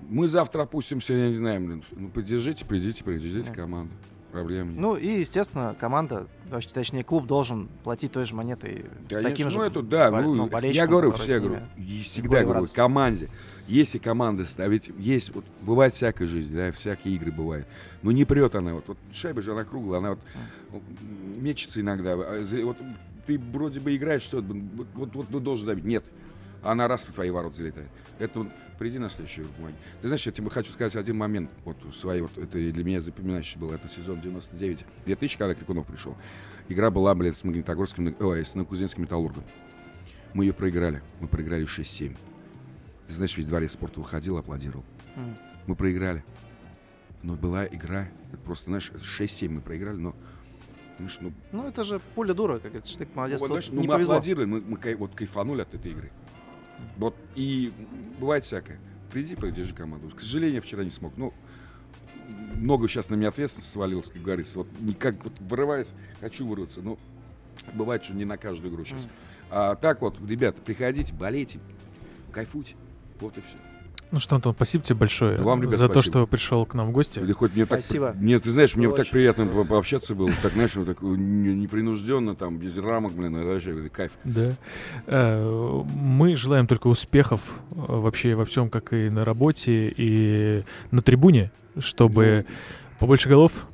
Мы завтра опустимся, я не знаю, блин. Ну, поддержите, придите, придержите Да. команду. Проблем нет. Ну и, естественно, команда, точнее, клуб должен платить той же монетой Конечно, таким же ну это да, бол- ну, ну, я говорю, все говорю, всегда говорю, братцы. команде, если команда ставить, есть, вот, бывает всякая жизнь, да, всякие игры бывают, но не прет она, вот, вот шайба же она круглая, она вот вот, мечется иногда, а вот ты вроде бы играешь, что вот, вот, вот, ну, должен забить, нет, она раз в твои ворот залетает. Это вот, приди на следующую бумаге. Ты знаешь, я тебе хочу сказать один момент, вот свои, вот это для меня запоминающий был, это сезон 99-2000, когда Крикунов пришел. Игра была, блядь, с Магнитогорским, ой, с Новокузнецким металлургом. Мы ее проиграли. Мы проиграли 6-7. Ты знаешь, весь дворец спорта выходил, аплодировал. Мы проиграли. Но была игра. Это просто, знаешь, 6-7 мы проиграли, но знаешь, ну, Ну, это же пуля дура, как говорится, штык, молодец. вот, тут знаешь, ну, не мы повезло. аплодировали, мы, мы кай- вот кайфанули от этой игры. Вот, и бывает всякое. Приди, поддержи команду. К сожалению, вчера не смог. Ну, много сейчас на меня ответственности свалилось, как говорится. Вот никак вот вырываюсь, хочу вырваться. Но бывает, что не на каждую игру сейчас. Мгм. А так вот, ребята, приходите, болейте, кайфуйте. Вот и все. Ну что, Антон, спасибо тебе большое Вам, ребят, за то, спасибо. что пришел к нам в гости. Или хоть мне так... Спасибо. Мне, ты знаешь, мне Было так приятно по- пообщаться было. Так, знаешь, вот так не- непринужденно, там, без рамок, блин, это вообще кайф. Да. Э, Мы желаем только успехов э, вообще во всем, как и на работе, и на трибуне, чтобы побольше голов,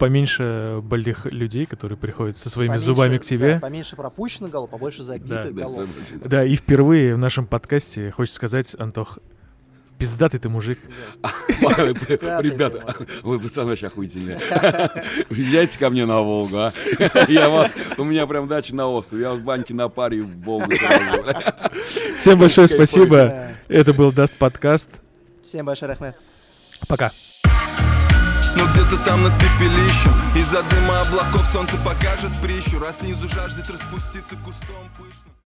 поменьше больных людей, которые приходят со своими Поменьше- зубами к тебе. да, поменьше пропущенных голов, побольше забитых Да, голов. да. Да, и впервые в нашем подкасте хочется сказать, Антох, пиздатый ты мужик. Ребята, вы пацаны вообще охуительные. Езжайте ко мне на Волгу, а. У меня прям дача на острове. Я в баньке на паре в Волгу. Всем большое спасибо. Это был Даст подкаст. Всем большой рахмет. Пока. Но где-то там над пепелищем Из-за дыма облаков солнце покажет прищур А снизу жаждет распуститься кустом пышным